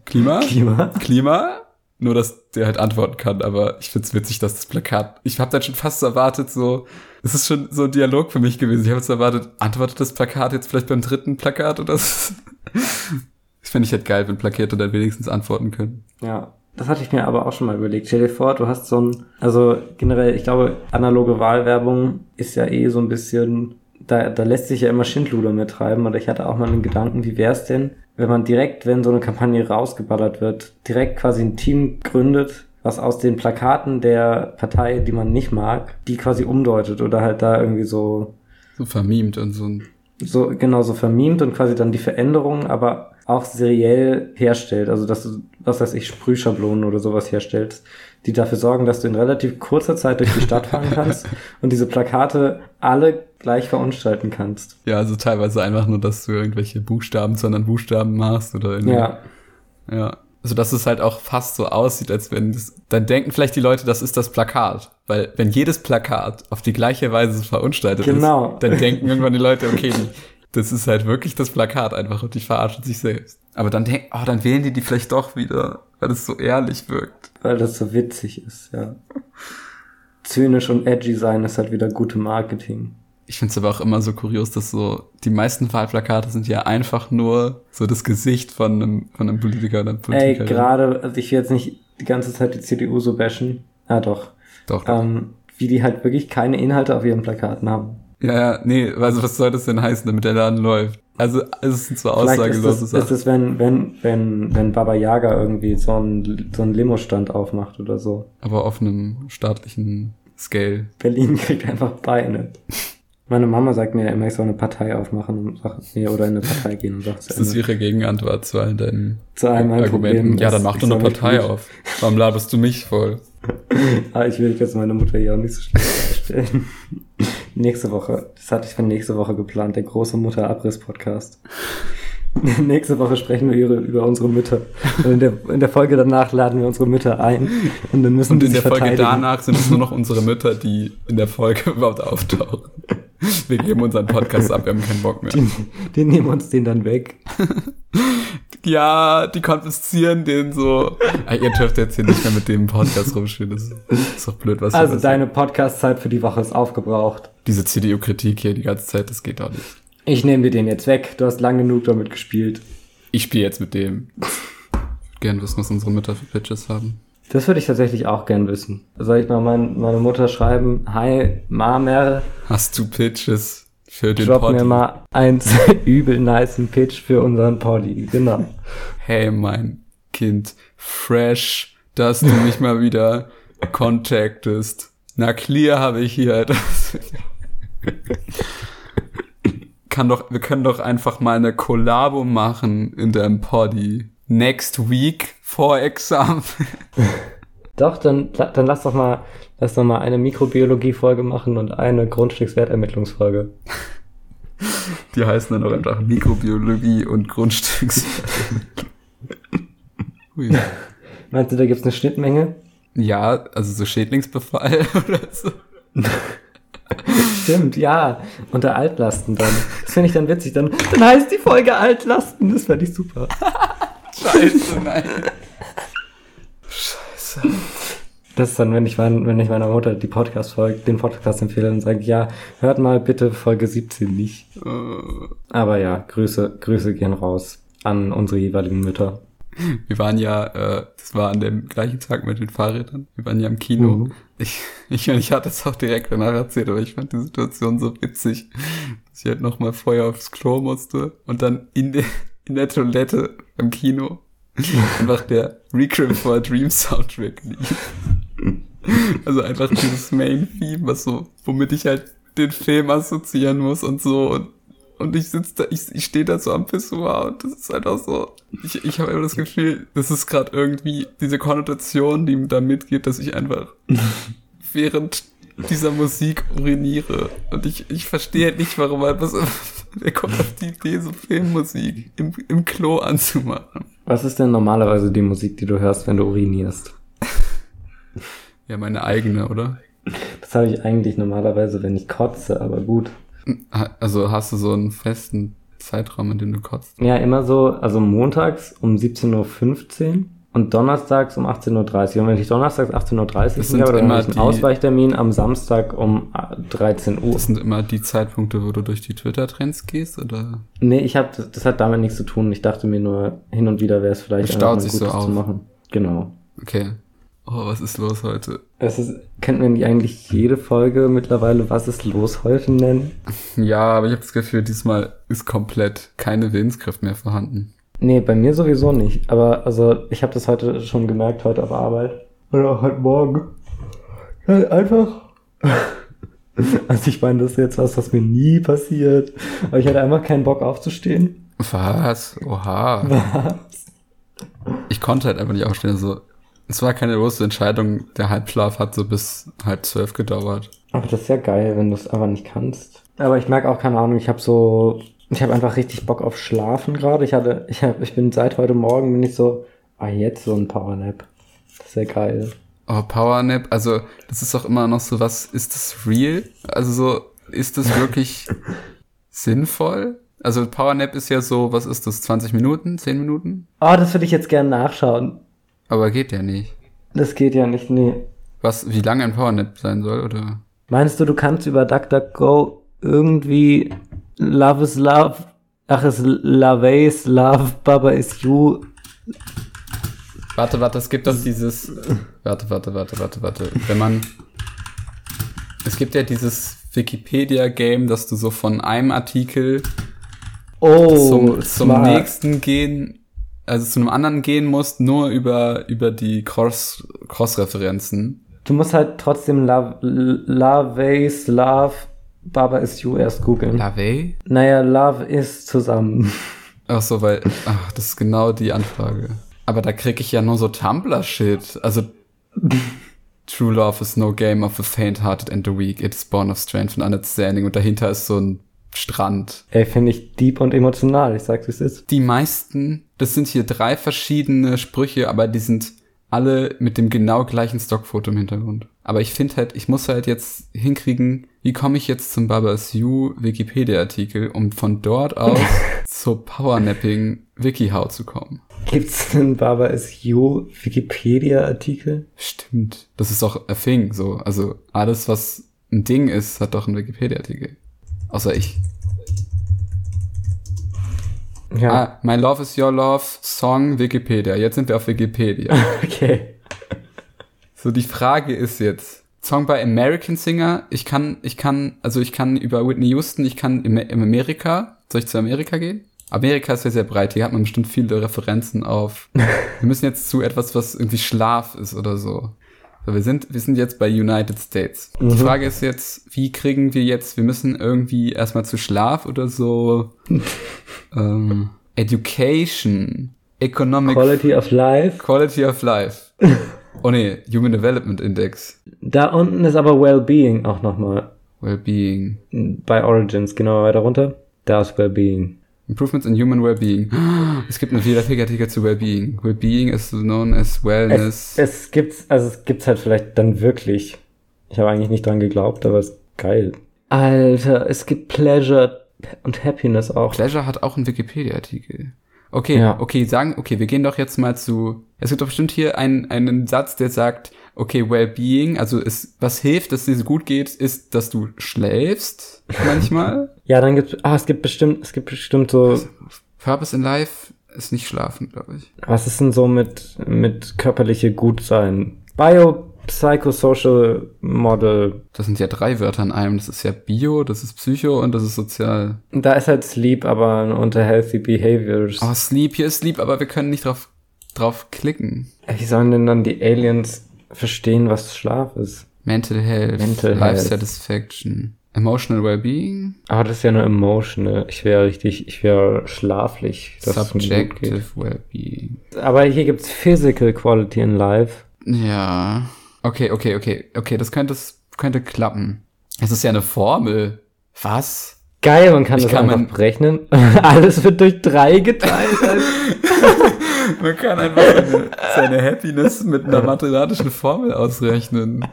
Klima? Klima? Klima? Nur, dass der halt antworten kann, aber ich find's witzig, dass das Plakat, ich habe dann schon fast erwartet, so, es ist schon so ein Dialog für mich gewesen. Ich habe jetzt erwartet, antwortet das Plakat jetzt vielleicht beim dritten Plakat oder so? Das fände ich halt geil, wenn Plakate dann wenigstens antworten können. Ja, das hatte ich mir aber auch schon mal überlegt. Stell dir vor, du hast so ein, also generell, ich glaube, analoge Wahlwerbung ist ja eh so ein bisschen, da, da lässt sich ja immer Schindluder mit treiben. Und ich hatte auch mal einen Gedanken, wie wäre es denn, wenn man direkt, wenn so eine Kampagne rausgeballert wird, direkt quasi ein Team gründet, was aus den Plakaten der Partei, die man nicht mag, die quasi umdeutet oder halt da irgendwie so So vermiemt und so ein, so genauso vermiemt und quasi dann die Veränderungen, aber auch seriell herstellt. Also dass du, was weiß ich, Sprühschablonen oder sowas herstellst, die dafür sorgen, dass du in relativ kurzer Zeit durch die Stadt fahren kannst und diese Plakate alle gleich verunstalten kannst. ja, also teilweise einfach nur, dass du irgendwelche Buchstaben zu anderen Buchstaben machst oder irgendwie. Ja, Ja. Also, dass es halt auch fast so aussieht, als wenn das, dann denken vielleicht die Leute, das ist das Plakat. Weil, wenn jedes Plakat auf die gleiche Weise verunstaltet Genau. ist, dann denken irgendwann die Leute, okay, das ist halt wirklich das Plakat einfach und die verarschen sich selbst. Aber dann denken, oh, dann wählen die die vielleicht doch wieder, weil es so ehrlich wirkt. weil das so witzig ist, ja. Zynisch und edgy sein ist halt wieder gute Marketing. Ich finde es aber auch immer so kurios, dass so, die meisten Wahlplakate sind ja einfach nur so das Gesicht von einem, von einem Politiker oder einer Ey, Politikerin. gerade, also ich will jetzt nicht die ganze Zeit die CDU so bashen. Ah, doch. Doch. Ähm, wie die halt wirklich keine Inhalte auf ihren Plakaten haben. Ja, ja, nee, also was soll das denn heißen, damit der Laden läuft? Also, es sind zwar ist aussagelose es, ist es wenn, wenn, wenn, wenn Baba Yaga irgendwie so einen, so einen Limo-Stand aufmacht oder so. aber auf einem staatlichen Scale. Berlin kriegt einfach Beine. Meine Mama sagt mir ja immer, ich soll eine Partei aufmachen und sagt mir oder in eine Partei gehen und sagt Das ist ihre Gegenantwort zu allen deinen zu all meinen Argumenten. Ja, dann mach doch eine Partei auf. Warum laberst du mich voll? Ah, ich will jetzt meine Mutter hier auch nicht so schlecht darstellen. Nächste Woche, das hatte ich für nächste Woche geplant, der große Mutter-Abriss-Podcast. nächste Woche sprechen wir über, über unsere Mütter. Und in der, in der Folge danach laden wir unsere Mütter ein und dann müssen Und in der Folge danach sind es nur noch unsere Mütter, die in der Folge überhaupt auftauchen. Wir geben unseren Podcast ab, wir haben keinen Bock mehr. Die, die nehmen uns den dann weg. Ja, die konfiszieren den so. Ah, ihr dürft jetzt hier nicht mehr mit dem Podcast rumspielen. Das ist doch blöd, was Also deine Podcast-Zeit für die Woche ist aufgebraucht. Diese CDU-Kritik hier die ganze Zeit, das geht doch nicht. Ich nehme dir den jetzt weg. Du hast lang genug damit gespielt. Ich spiele jetzt mit dem. Gern wissen, was unsere Mütter für Pitches haben. Das würde ich tatsächlich auch gern wissen. Soll ich mal mein, meine Mutter schreiben? Hi, Mamer, Hast du Pitches für den drop mir Poddy? mal eins übel nicen Pitch für unseren Poddy. Genau. Hey, mein Kind, fresh, dass du mich mal wieder contactest. Na clear habe ich hier. Das Kann doch, wir können doch einfach mal eine Kollabo machen in dem Poddy. Next week vor Examen. Doch, dann, dann lass doch mal, lass doch mal eine Mikrobiologie-Folge machen und eine Grundstückswertermittlungsfolge. Die heißen dann auch einfach Mikrobiologie und Grundstückswertermittlung. Meinst du, da gibt's eine Schnittmenge? Ja, also so Schädlingsbefall oder so. Stimmt, ja. Unter Altlasten dann. Das finde ich dann witzig. Dann, dann heißt die Folge Altlasten. Das fände ich super. Scheiße, nein. Scheiße. Das ist dann, wenn ich, mein, wenn ich meiner Mutter die Podcast-Folge, den Podcast empfehle, dann sage ja, hört mal bitte Folge 17 nicht. Äh, Aber ja, Grüße, Grüße gehen raus an unsere jeweiligen Mütter. Wir waren ja, äh, das war an dem gleichen Tag mit den Fahrrädern. Wir waren ja im Kino. Mhm. Ich, ich, ich hatte es auch direkt danach erzählt, aber ich fand die Situation so witzig, dass ich halt nochmal vorher aufs Klo musste und dann in der, in der Toilette im Kino einfach der Requiem for a Dream Soundtrack lief. Also einfach dieses Main-Theme, was so, womit ich halt den Film assoziieren muss und so und und ich sitze da, ich, ich stehe da so am Pissoir und das ist einfach so. Ich, ich habe immer das Gefühl, das ist gerade irgendwie diese Konnotation, die da mitgeht, dass ich einfach während dieser Musik uriniere. Und ich, ich verstehe nicht, warum man was. Wer kommt auf die Idee, so Filmmusik im, im Klo anzumachen? Was ist denn normalerweise die Musik, die du hörst, wenn du urinierst? Ja, meine eigene, oder? Das habe ich eigentlich normalerweise, wenn ich kotze, aber gut. Also hast du so einen festen Zeitraum, in dem du kotzt? Ja, immer so, also montags um 17.15 Uhr und donnerstags um 18.30 Uhr. Und wenn ich donnerstags 18.30 Uhr Das bin, dann habe ich einen die- Ausweichtermin am Samstag um äh, 13 Uhr. Das sind immer die Zeitpunkte, wo du durch die Twitter-Trends gehst, oder? Nee, ich habe das, das hat damit nichts zu tun. Ich dachte mir nur, hin und wieder wäre es vielleicht staut mal sich so Gutes auf. zu machen. Genau. Okay. Oh, was ist los heute? Es ist, kennt man nicht eigentlich jede Folge mittlerweile, was ist los heute nennen? Ja, aber ich habe das Gefühl, diesmal ist komplett keine Willenskraft mehr vorhanden. Nee, bei mir sowieso nicht. Aber also ich habe das heute schon gemerkt, heute auf Arbeit. Oder auch heute Morgen. Halt einfach. Also ich meine, das ist jetzt was, was mir nie passiert. Aber ich hatte einfach keinen Bock aufzustehen. Was? Oha. Was? Ich konnte halt einfach nicht aufstehen. Also, es war keine große Entscheidung. Der Halbschlaf hat so bis halb zwölf gedauert. Aber das ist ja geil, wenn du es einfach nicht kannst. Aber ich merke auch, keine Ahnung, ich habe so, ich habe einfach richtig Bock auf Schlafen gerade. Ich hatte, ich hab, ich bin seit heute Morgen bin ich so, ah jetzt so ein Powernap. Das ist ja geil. Oh, Powernap, also das ist auch immer noch so was, ist das real? Also so, ist das wirklich sinnvoll? Also Powernap ist ja so, was ist das, 20 Minuten, 10 Minuten? Oh, das würde ich jetzt gerne nachschauen. Aber geht ja nicht. Das geht ja nicht, nee. Was, wie lange ein Powernap sein soll, oder? Meinst du, du kannst über DuckDuckGo irgendwie Love is Love, ach is Love is Love, Baba is You. Warte, warte, es gibt doch dieses. Warte, warte, warte, warte, warte. Wenn man. Es gibt ja dieses Wikipedia-Game, dass du so von einem Artikel Oh, zum, zum nächsten gehen, also zu einem anderen gehen musst, nur über, über die Cross, Cross-Referenzen. Du musst halt trotzdem Love, Love is Love, Baba is You erst googeln. Lavey? Naja, Love ist zusammen. Ach so, weil, ach, das ist genau die Anfrage. Aber da krieg ich ja nur so Tumblr-Shit. Also, True Love is no game of the faint-hearted and the weak. It is born of strength and understanding. Und dahinter ist so ein Strand. Ey, finde ich deep und emotional. Ich sag's, wie es ist. Die meisten, das sind hier drei verschiedene Sprüche, aber die sind alle mit dem genau gleichen Stockfoto im Hintergrund. Aber ich finde halt, ich muss halt jetzt hinkriegen, wie komme ich jetzt zum Baba is You Wikipedia-Artikel, um von dort aus zur Powernapping WikiHow zu kommen. Gibt's einen Baba is You Wikipedia-Artikel? Stimmt. Das ist auch a thing, so. Also alles, was ein Ding ist, hat doch einen Wikipedia-Artikel. Außer ich. Ja, Ah, My Love is Your Love, Song, Wikipedia. Jetzt sind wir auf Wikipedia. okay. So, die Frage ist jetzt, Song bei American Singer, ich kann, ich kann, also ich kann über Whitney Houston, ich kann im, im Amerika, soll ich zu Amerika gehen? Amerika ist ja sehr breit, hier hat man bestimmt viele Referenzen auf. Wir müssen jetzt zu etwas, was irgendwie Schlaf ist oder so. So, wir sind, wir sind jetzt bei United States. Die Frage ist jetzt, wie kriegen wir jetzt, wir müssen irgendwie erstmal zu Schlaf oder so, ähm, Education, Economic Quality of Life. Quality of Life. Oh nee, Human Development Index. Da unten ist aber Wellbeing auch nochmal. Wellbeing. Bei Origins, genau weiter runter. Da ist Wellbeing. Improvements in Human Wellbeing. Es gibt einen Wikipedia-Artikel zu Wellbeing. Wellbeing is known as Wellness. Es, es gibt's, also es gibt's halt vielleicht dann wirklich. Ich habe eigentlich nicht dran geglaubt, aber es ist geil. Alter, es gibt Pleasure und Happiness auch. Pleasure hat auch einen Wikipedia-Artikel. Okay, Ja. okay, sagen, okay, wir gehen doch jetzt mal zu. Es gibt doch bestimmt hier einen, einen Satz, der sagt, okay, Wellbeing, also es, was hilft, dass es dir so gut geht, ist, dass du schläfst manchmal. Ja, dann gibt's, ah, es gibt bestimmt, es gibt bestimmt so, Purpose in Life ist nicht schlafen, glaube ich. was ist denn so mit, mit körperliche Gutsein? Bio, Psychosocial Model. Das sind ja drei Wörter in einem. Das ist ja Bio, das ist Psycho und das ist Sozial. Da ist halt Sleep, aber unter Healthy Behaviors. Oh, Sleep, hier ist Sleep, aber wir können nicht drauf, drauf klicken. Wie sollen denn dann die Aliens verstehen, was Schlaf ist? Mental Health, Mental Life Health. Satisfaction, Emotional Wellbeing, Aber das ist ja nur emotional. Ich wäre richtig, ich wäre schlaflich. Subjective Wellbeing. Aber hier gibt's Physical Quality in Life. Ja. Okay, okay, okay. Okay, das könnte, das könnte klappen. Es ist ja eine Formel. Was? Geil, man kann Ich das kann einfach berechnen. Alles wird durch drei geteilt. Man kann einfach seine, seine Happiness mit einer mathematischen Formel ausrechnen.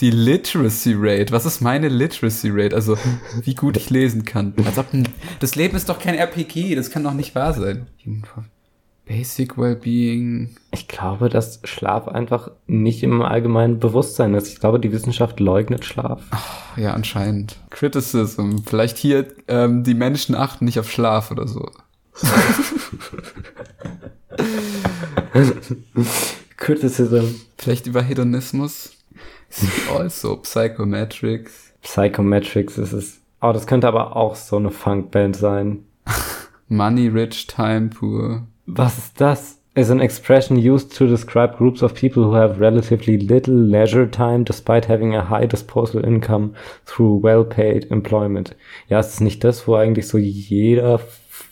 Die Literacy Rate. Was ist meine Literacy Rate? Also, wie gut ich lesen kann. Als ob ein, das Leben ist doch kein RPG. Das kann doch nicht wahr sein. Basic Wellbeing. ich glaube, dass Schlaf einfach nicht im allgemeinen Bewusstsein ist. Ich glaube, die Wissenschaft leugnet Schlaf. Ja, anscheinend. Criticism. Vielleicht hier, ähm, die Menschen achten nicht auf Schlaf oder so. Criticism. Vielleicht über Hedonismus. Also Psychometrics. Psychometrics ist es. Oh, das könnte aber auch so eine Funkband sein. Money Rich Time Poor. Was ist das? Is an expression used to describe groups of people who have relatively little leisure time despite having a high disposable income through well-paid employment. Ja, ist es nicht das, wo eigentlich so jeder,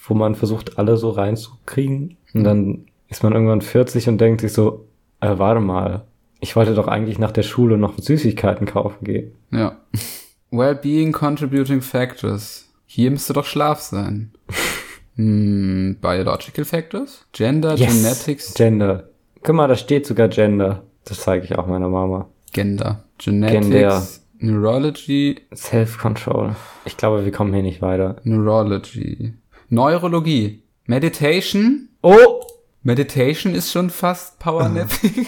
wo man versucht, alle so reinzukriegen? Und dann ist man irgendwann 40 und denkt sich so, äh, warte mal, ich wollte doch eigentlich nach der Schule noch Süßigkeiten kaufen gehen. Ja. Wellbeing Contributing Factors. Hier müsste doch Schlaf sein. hm, Biological Factors? Gender, Genetics, Gender. Guck mal, da steht sogar Gender. Das zeige ich auch meiner Mama. Gender. Genetics, Gender. Neurology, Self-Control. Ich glaube, wir kommen hier nicht weiter. Neurology. Neurologie. Meditation? Oh! Meditation ist schon fast Powernapping.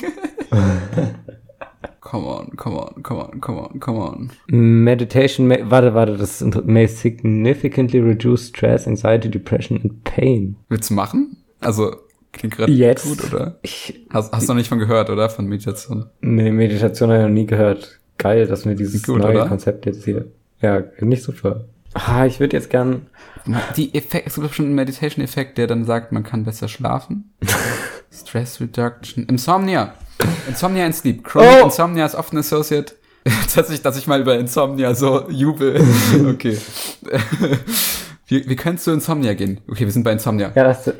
come on, come on, come on, come on, come on. Meditation, may, warte, warte, das may significantly reduce stress, anxiety, depression and pain. Willst du machen? Also, klingt gerade Jetzt. gut, oder? Ich, Hast, hast du noch nicht von gehört, oder? Von Meditation. nee, Meditation habe ich noch nie gehört. Geil, dass wir dieses Gut, neue oder? Konzept jetzt hier. Ja, nicht super. Ah, ich würde jetzt gern. Die Effekt, es gibt bestimmt einen Meditation-Effekt, der dann sagt, man kann besser schlafen. Stress Reduction. Insomnia. Insomnia and Sleep. Chronic Oh! Insomnia is often associated. dass, ich, dass ich mal über Insomnia so jubel. Okay. wie, wie könntest du Insomnia gehen? Okay, wir sind bei Insomnia. Ja, das.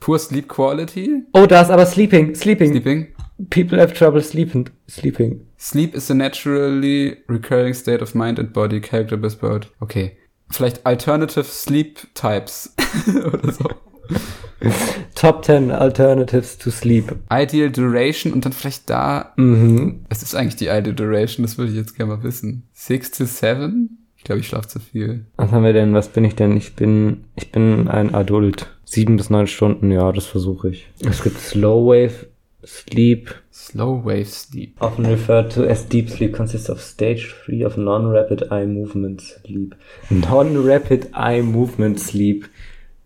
Poor Sleep Quality. Oh, da ist aber sleeping, sleeping. Sleeping. People have trouble sleeping. Sleeping. Sleep is a naturally recurring state of mind and body characterized by Okay. Vielleicht alternative sleep types oder so. Top 10 Alternatives to Sleep. Ideal duration und dann vielleicht da. Mhm. Was ist eigentlich die Ideal duration? Das würde ich jetzt gerne mal wissen. Six to seven? Ich glaube, ich schlafe zu viel. Was haben wir denn? Was bin ich denn? Ich bin, ich bin ein Adult. Sieben bis neun Stunden, ja, das versuche ich. Es gibt Slow Wave Sleep. Slow wave sleep. Often referred to as deep sleep consists of stage 3 of non-rapid eye movement sleep. Non-rapid eye movement sleep.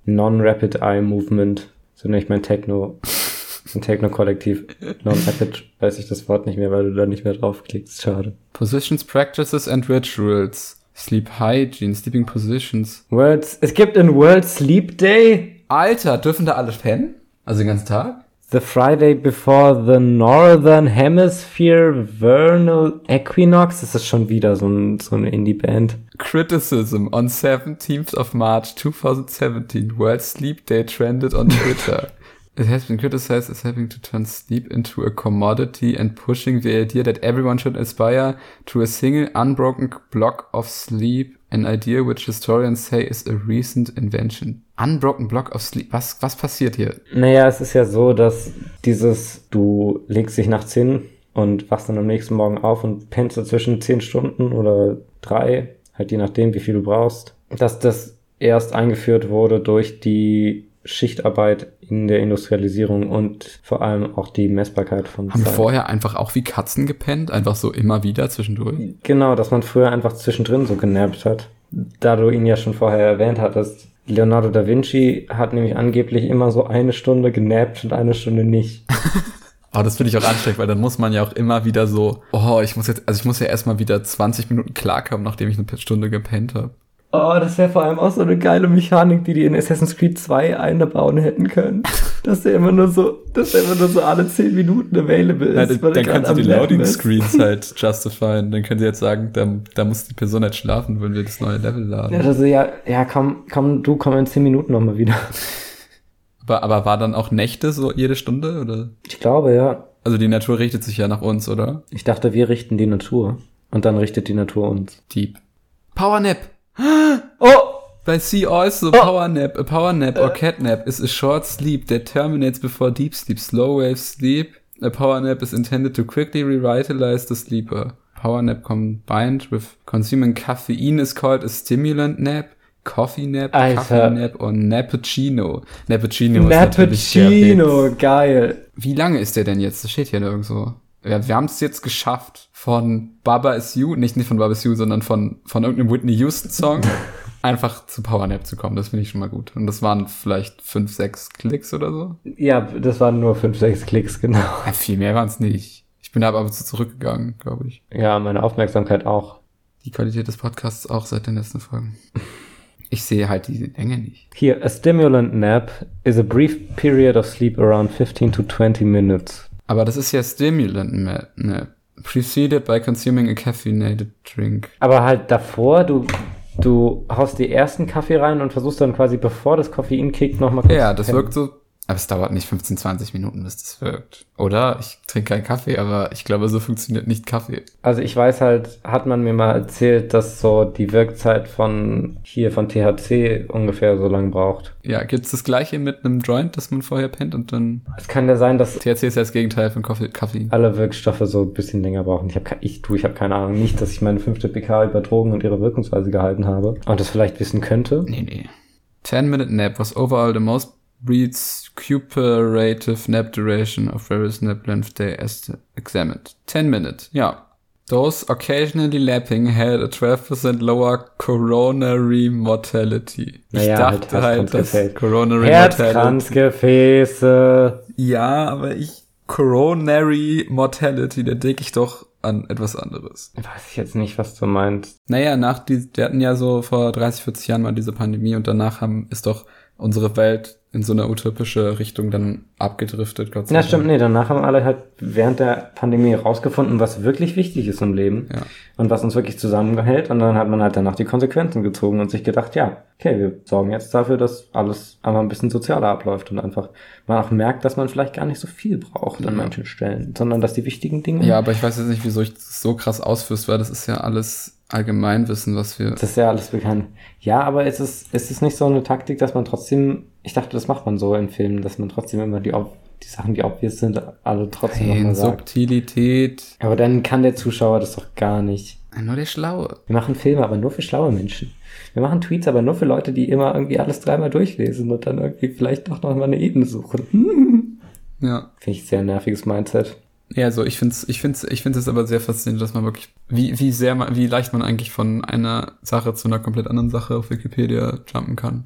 Non-rapid eye movement. So nenne ich mein Techno, ein Techno-Kollektiv. Non-rapid weiß ich das Wort nicht mehr, weil du da nicht mehr draufklickst. Schade. Positions, practices and rituals. Sleep hygiene, sleeping positions. Words. Es gibt ein World Sleep Day. Alter, dürfen da alle pennen? Also den ganzen Tag? The Friday before the Northern Hemisphere Vernal Equinox. Das ist schon wieder so, ein, so eine Indie-Band. Criticism on 17th of March 2017. World Sleep Day trended on Twitter. It has been criticized as having to turn sleep into a commodity and pushing the idea that everyone should aspire to a single unbroken block of sleep, an idea which historians say is a recent invention. Unbroken block of sleep. Was, was passiert hier? Naja, es ist ja so, dass dieses, du legst dich nachts hin und wachst dann am nächsten Morgen auf und pennst dazwischen zehn Stunden oder drei, halt je nachdem, wie viel du brauchst, dass das erst eingeführt wurde durch die Schichtarbeit in der Industrialisierung und vor allem auch die Messbarkeit von Haben Zeit. vorher einfach auch wie Katzen gepennt? Einfach so immer wieder zwischendurch? Genau, dass man früher einfach zwischendrin so genervt hat. Da du ihn ja schon vorher erwähnt hattest. Leonardo da Vinci hat nämlich angeblich immer so eine Stunde genappt und eine Stunde nicht. Aber das finde ich auch anstrengend, weil dann muss man ja auch immer wieder so, oh, ich muss jetzt, also ich muss ja erstmal wieder 20 Minuten klarkommen, nachdem ich eine Stunde gepennt habe. Oh, das wäre vor allem auch so eine geile Mechanik, die die in Assassin's Creed 2 einbauen hätten können. Dass der immer nur so, dass der immer nur so alle 10 Minuten available ist. Ja, dann dann sie am die Loading. Screens halt justifieren. Dann können sie jetzt sagen, da, da muss die Person halt schlafen, wenn wir das neue Level laden. Ja, ist ja, ja, komm, komm, du komm in 10 Minuten nochmal wieder. Aber, aber war dann auch Nächte so jede Stunde? Oder? Ich glaube, ja. Also die Natur richtet sich ja nach uns, oder? Ich dachte, wir richten die Natur. Und dann richtet die Natur uns. Deep. Powernap. Oh! By see also power nap. A power nap or cat nap is a short sleep that terminates before deep sleep, slow wave sleep. A power nap is intended to quickly revitalize the sleeper. Power nap combined with consuming caffeine is called a stimulant nap. Coffee nap, Alter. Coffee nap or Nappuccino. Nappuccino Nappuccino, geil. Wie lange ist der denn jetzt? Das steht hier nirgendwo. Ja, wir haben es jetzt geschafft, von Baba Is You, nicht, nicht von Baba Is You, sondern von, von irgendeinem Whitney Houston Song, einfach zu Powernap zu kommen. Das finde ich schon mal gut. Und das waren vielleicht fünf, sechs Klicks oder so. Ja, das waren nur 5, 6 Klicks, genau. Ja, viel mehr waren es nicht. Ich bin da aber zu zurückgegangen, glaube ich. Ja, meine Aufmerksamkeit auch. Die Qualität des Podcasts auch seit den letzten Folgen. Ich sehe halt die Länge nicht. Here, a stimulant nap is a brief period of sleep around 15 to 20 minutes. Aber das ist ja Stimulant Nap. Preceded by consuming a caffeinated drink. Aber halt davor, du, du haust die ersten Kaffee rein und versuchst dann quasi, bevor das Koffein kickt, nochmal kurz Ja, das wirkt so. Aber es dauert nicht 15, 20 Minuten, bis das wirkt. Oder? Ich trinke keinen Kaffee, aber ich glaube, so funktioniert nicht Kaffee. Also ich weiß halt, hat man mir mal erzählt, dass so die Wirkzeit von hier von THC ungefähr so lang braucht. Ja, gibt's das gleiche mit einem Joint, dass man vorher pennt und dann. Es kann ja sein, dass THC ist ja das Gegenteil von Kaffee. Kaffee. alle Wirkstoffe so ein bisschen länger brauchen. Ich habe ich du, ich habe keine Ahnung, nicht, dass ich meine fünfte PK über Drogen und ihre Wirkungsweise gehalten habe und das vielleicht wissen könnte. Nee, nee. 10 Minute Nap was overall the most breeds recuperative nap duration of various nap length day as examined. 10 minute, ja. Those occasionally lapping had a 12% lower coronary mortality. Ich Naja, halt dachte halt, dass Herzkranzgefäß. coronary mortality. Herzkranzgefäße. Ja, aber ich coronary mortality, da denke ich doch an etwas anderes. Weiß ich jetzt nicht, was du meinst. Naja, nach die, wir hatten ja so vor 30, 40 Jahren mal diese Pandemie und danach haben, ist doch unsere Welt in so eine utopische Richtung dann abgedriftet, Gott sei Ja, Dank. stimmt, nee, danach haben alle halt während der Pandemie herausgefunden, was wirklich wichtig ist im Leben Ja. und was uns wirklich zusammenhält und dann hat man halt danach die Konsequenzen gezogen und sich gedacht, ja, okay, wir sorgen jetzt dafür, dass alles einfach ein bisschen sozialer abläuft und einfach man auch merkt, dass man vielleicht gar nicht so viel braucht an Ja. manchen Stellen, sondern dass die wichtigen Dinge Ja, aber ich weiß jetzt nicht, wieso ich das so krass ausführst, weil das ist ja alles Allgemeinwissen, was wir. Das ist ja alles bekannt. Ja, aber ist es, ist es nicht so eine Taktik, dass man trotzdem, ich dachte, das macht man so in Filmen, dass man trotzdem immer die, die Sachen, die obvious sind, alle trotzdem Hey, nochmal sagt. Subtilität. Aber dann kann der Zuschauer das doch gar nicht. Nur der Schlaue. Wir machen Filme, aber nur für schlaue Menschen. Wir machen Tweets, aber nur für Leute, die immer irgendwie alles dreimal durchlesen und dann irgendwie vielleicht doch noch mal eine Ebene suchen. Ja. Finde ich sehr nerviges Mindset. Ja, so, ich find's, ich find's, ich find's aber sehr faszinierend, dass man wirklich, wie, wie sehr man, wie leicht man eigentlich von einer Sache zu einer komplett anderen Sache auf Wikipedia jumpen kann.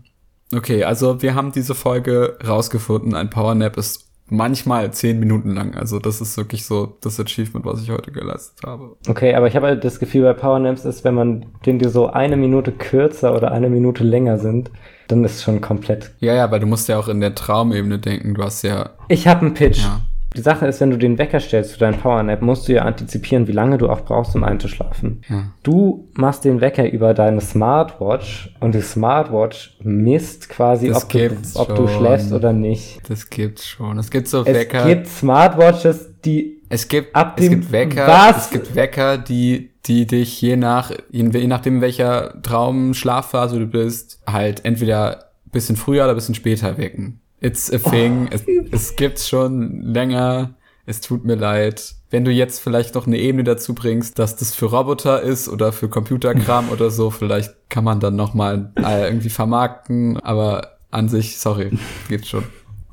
Okay, also wir haben diese Folge rausgefunden, ein Powernap ist manchmal zehn Minuten lang. Also das ist wirklich so das Achievement, was ich heute geleistet habe. Okay, aber ich habe halt das Gefühl, bei Powernaps ist, wenn man den die so eine Minute kürzer oder eine Minute länger sind, dann ist schon komplett. Ja, ja, weil du musst ja auch in der Traumebene denken. Du hast ja, Ich habe einen Pitch. ja, Die Sache ist, wenn du den Wecker stellst für deinen Powernap, musst du ja antizipieren, wie lange du auch brauchst, um einzuschlafen. ja. Du machst den Wecker über deine Smartwatch und die Smartwatch misst quasi, Das ob, du, ob du schläfst oder nicht. Das gibt's schon. Es gibt so Es Wecker. gibt Smartwatches, die Es gibt, Ab es gibt Wecker, Was? es gibt Wecker, die, die dich je nach, je nachdem welcher Traum-Schlafphase du bist, halt entweder ein bisschen früher oder ein bisschen später wecken. It's a thing. es, es gibt's schon länger. Es tut mir leid. Wenn du jetzt vielleicht noch eine Ebene dazu bringst, dass das für Roboter ist oder für Computerkram oder so, vielleicht kann man dann nochmal äh, irgendwie vermarkten, aber an sich, sorry, geht schon.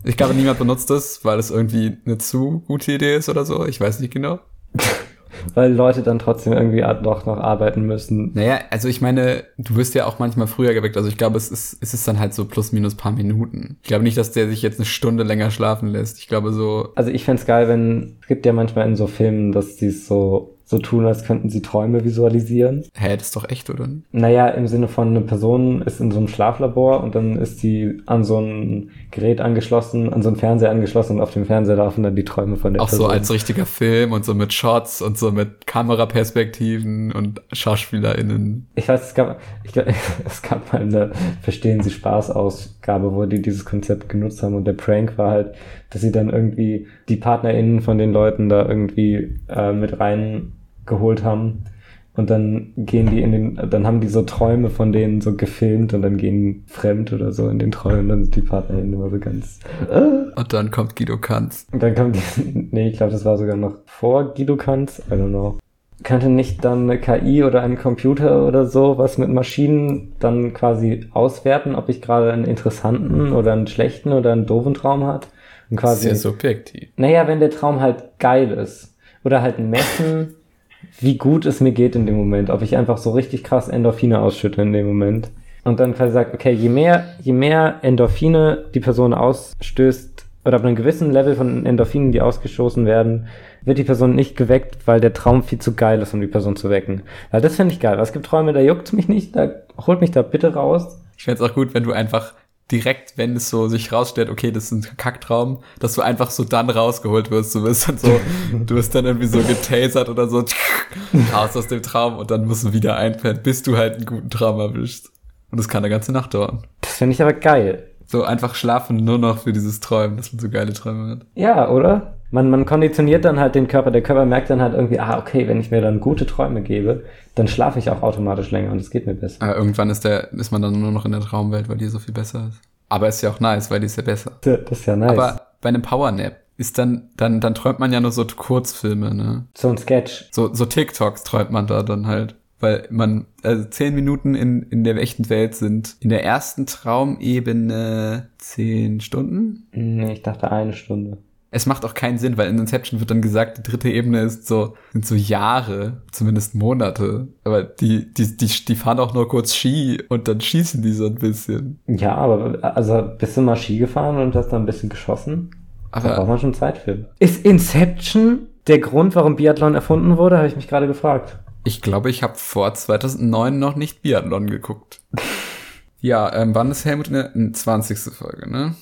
Ich glaube, niemand benutzt das, weil es irgendwie eine zu gute Idee ist oder so. Ich weiß nicht genau. weil Leute dann trotzdem irgendwie doch noch arbeiten müssen. Naja, also ich meine, du wirst ja auch manchmal früher geweckt. Also ich glaube, es ist, es ist dann halt so plus minus paar Minuten. Ich glaube nicht, dass der sich jetzt eine Stunde länger schlafen lässt. Ich glaube so, Also ich fänd's geil, wenn, es gibt ja manchmal in so Filmen, dass die es so, so tun, als könnten sie Träume visualisieren. hä, das ist doch echt, oder? Naja, im Sinne von eine Person ist in so einem Schlaflabor und dann ist sie an so ein Gerät angeschlossen, an so einen Fernseher angeschlossen und auf dem Fernseher laufen dann die Träume von der Auch Person. so als richtiger Film und so mit Shots und so mit Kameraperspektiven und SchauspielerInnen. Ich weiß, es gab, ich, es gab mal eine Verstehen Sie Spaß-Ausgabe, wo die dieses Konzept genutzt haben und der Prank war halt, dass sie dann irgendwie die PartnerInnen von den Leuten da irgendwie äh, mit reingeholt haben und dann gehen die in den, dann haben die so Träume von denen so gefilmt und dann gehen fremd oder so in den Träumen und dann sind die PartnerInnen immer so ganz, äh. Und dann kommt Guido Kanz. Und dann kommt die, nee, ich glaube, das war sogar noch vor Guido Kanz, I don't know. Könnte nicht dann eine KI oder ein Computer oder so was mit Maschinen dann quasi auswerten, ob ich gerade einen interessanten oder einen schlechten oder einen doofen Traum hat? Und quasi, ja subjektiv. naja, wenn der Traum halt geil ist. Oder halt messen, wie gut es mir geht in dem Moment. Ob ich einfach so richtig krass Endorphine ausschütte in dem Moment. Und dann quasi sagt, okay, je mehr, je mehr Endorphine die Person ausstößt, oder ab einem gewissen Level von Endorphinen, die ausgestoßen werden, wird die Person nicht geweckt, weil der Traum viel zu geil ist, um die Person zu wecken. Weil das finde ich geil. Was gibt Träume, da juckt's mich nicht, da holt mich da bitte raus. Ich fänd's auch gut, wenn du einfach direkt, wenn es so sich rausstellt, okay, das ist ein Kacktraum, dass du einfach so dann rausgeholt wirst. Du wirst dann so, du wirst dann irgendwie so getasert oder so, raus aus dem Traum und dann musst du wieder einpennen, bis du halt einen guten Traum erwischst. Und das kann eine ganze Nacht dauern. Das finde ich aber geil. So einfach schlafen nur noch für dieses Träumen, dass man so geile Träume hat. Ja, oder? Man, man konditioniert dann halt den Körper. Der Körper merkt dann halt irgendwie, ah, okay, wenn ich mir dann gute Träume gebe, dann schlafe ich auch automatisch länger und es geht mir besser. Aber irgendwann ist der, ist man dann nur noch in der Traumwelt, weil die so viel besser ist. Aber ist ja auch nice, weil die ist ja besser. Das ist ja nice. Aber bei einem Powernap ist dann, dann, dann träumt man ja nur so Kurzfilme, ne? so ein Sketch. So, so TikToks träumt man da dann halt. Weil man, also zehn Minuten in, in der echten Welt sind in der ersten Traumebene zehn Stunden. Nee, ich dachte eine Stunde. Es macht auch keinen Sinn, weil in Inception wird dann gesagt, die dritte Ebene ist so, sind so Jahre, zumindest Monate. Aber die, die, die, die fahren auch nur kurz Ski und dann schießen die so ein bisschen. Ja, aber also bist du mal Ski gefahren und hast da ein bisschen geschossen? Da braucht Aber man schon Zeit für. Ist Inception der Grund, warum Biathlon erfunden wurde? Habe ich mich gerade gefragt. ich glaube, ich habe vor 2009 noch nicht Biathlon geguckt. Ja, ähm, wann ist Helmut in der in 20. Folge, ne?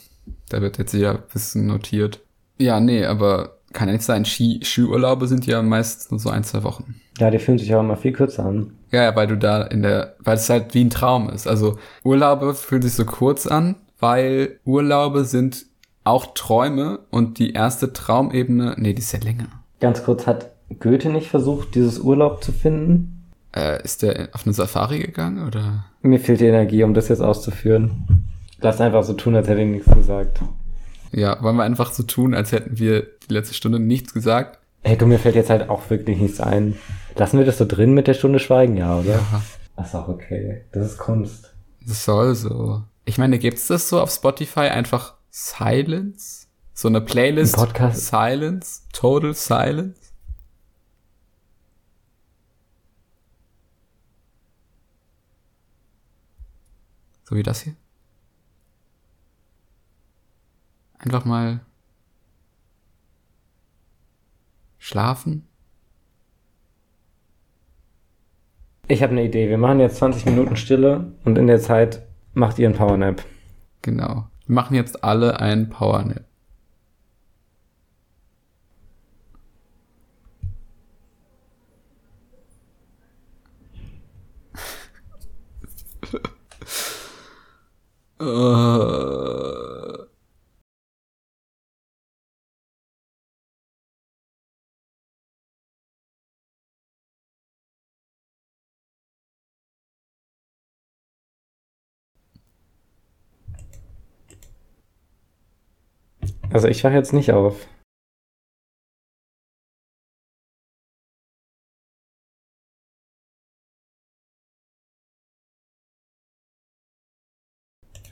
Da wird jetzt ja ein bisschen notiert. Ja, nee, aber kann ja nicht sein. Ski, Skiurlaube sind ja meistens nur so ein, zwei Wochen. Ja, die fühlen sich aber immer viel kürzer an. Ja, ja, weil du da in der, weil es halt wie ein Traum ist. Also Urlaube fühlen sich so kurz an, weil Urlaube sind auch Träume und die erste Traumebene, nee, die ist ja länger. Ganz kurz, hat Goethe nicht versucht, dieses Urlaub zu finden? Äh, ist der auf eine Safari gegangen oder? Mir fehlt die Energie, um das jetzt auszuführen. Lass einfach so tun, als hätte ich nichts gesagt. Ja, wollen wir einfach so tun, als hätten wir die letzte Stunde nichts gesagt? Hey, du, mir fällt jetzt halt auch wirklich nichts ein. Lassen wir das so drin mit der Stunde Schweigen, ja, oder? Ja, Das ist auch okay. Das ist Kunst. das soll so. Ich meine, gibt's das so auf Spotify einfach Silence? So eine Playlist? Ein Podcast? Silence? Total Silence? So wie das hier? Einfach mal Schlafen? Ich habe eine Idee. Wir machen jetzt 20 Minuten Stille und in der Zeit macht ihr einen Powernap. Genau. Wir machen jetzt alle einen Powernap. äh, Also ich wache jetzt nicht auf.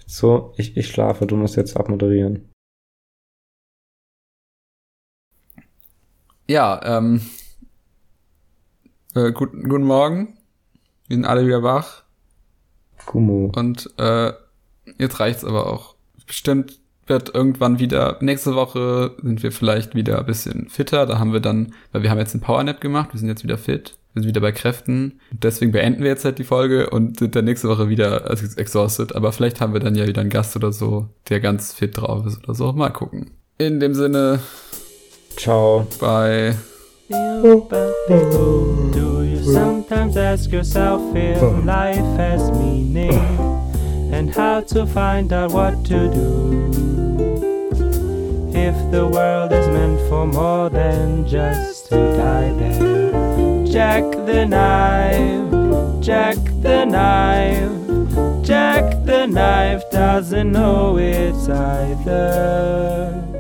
So, ich, ich schlafe, du musst jetzt abmoderieren. ja, ähm. Äh, guten, guten Morgen. Wir sind alle wieder wach. Kumu. Und äh, jetzt reicht's aber auch. Bestimmt wird irgendwann wieder, nächste Woche sind wir vielleicht wieder ein bisschen fitter. Da haben wir dann, weil wir haben jetzt einen Powernap gemacht, wir sind jetzt wieder fit, wir sind wieder bei Kräften. Deswegen beenden wir jetzt halt die Folge und sind dann nächste Woche wieder also exhausted. Aber vielleicht haben wir dann ja wieder einen Gast oder so, der ganz fit drauf ist oder so. Mal gucken. In dem Sinne, Ciao. bye. Do you sometimes ask yourself if life has meaning and how to find out what to do? If the world is meant for more than just to die there, Jack the knife, Jack the knife, Jack the knife doesn't know it's either.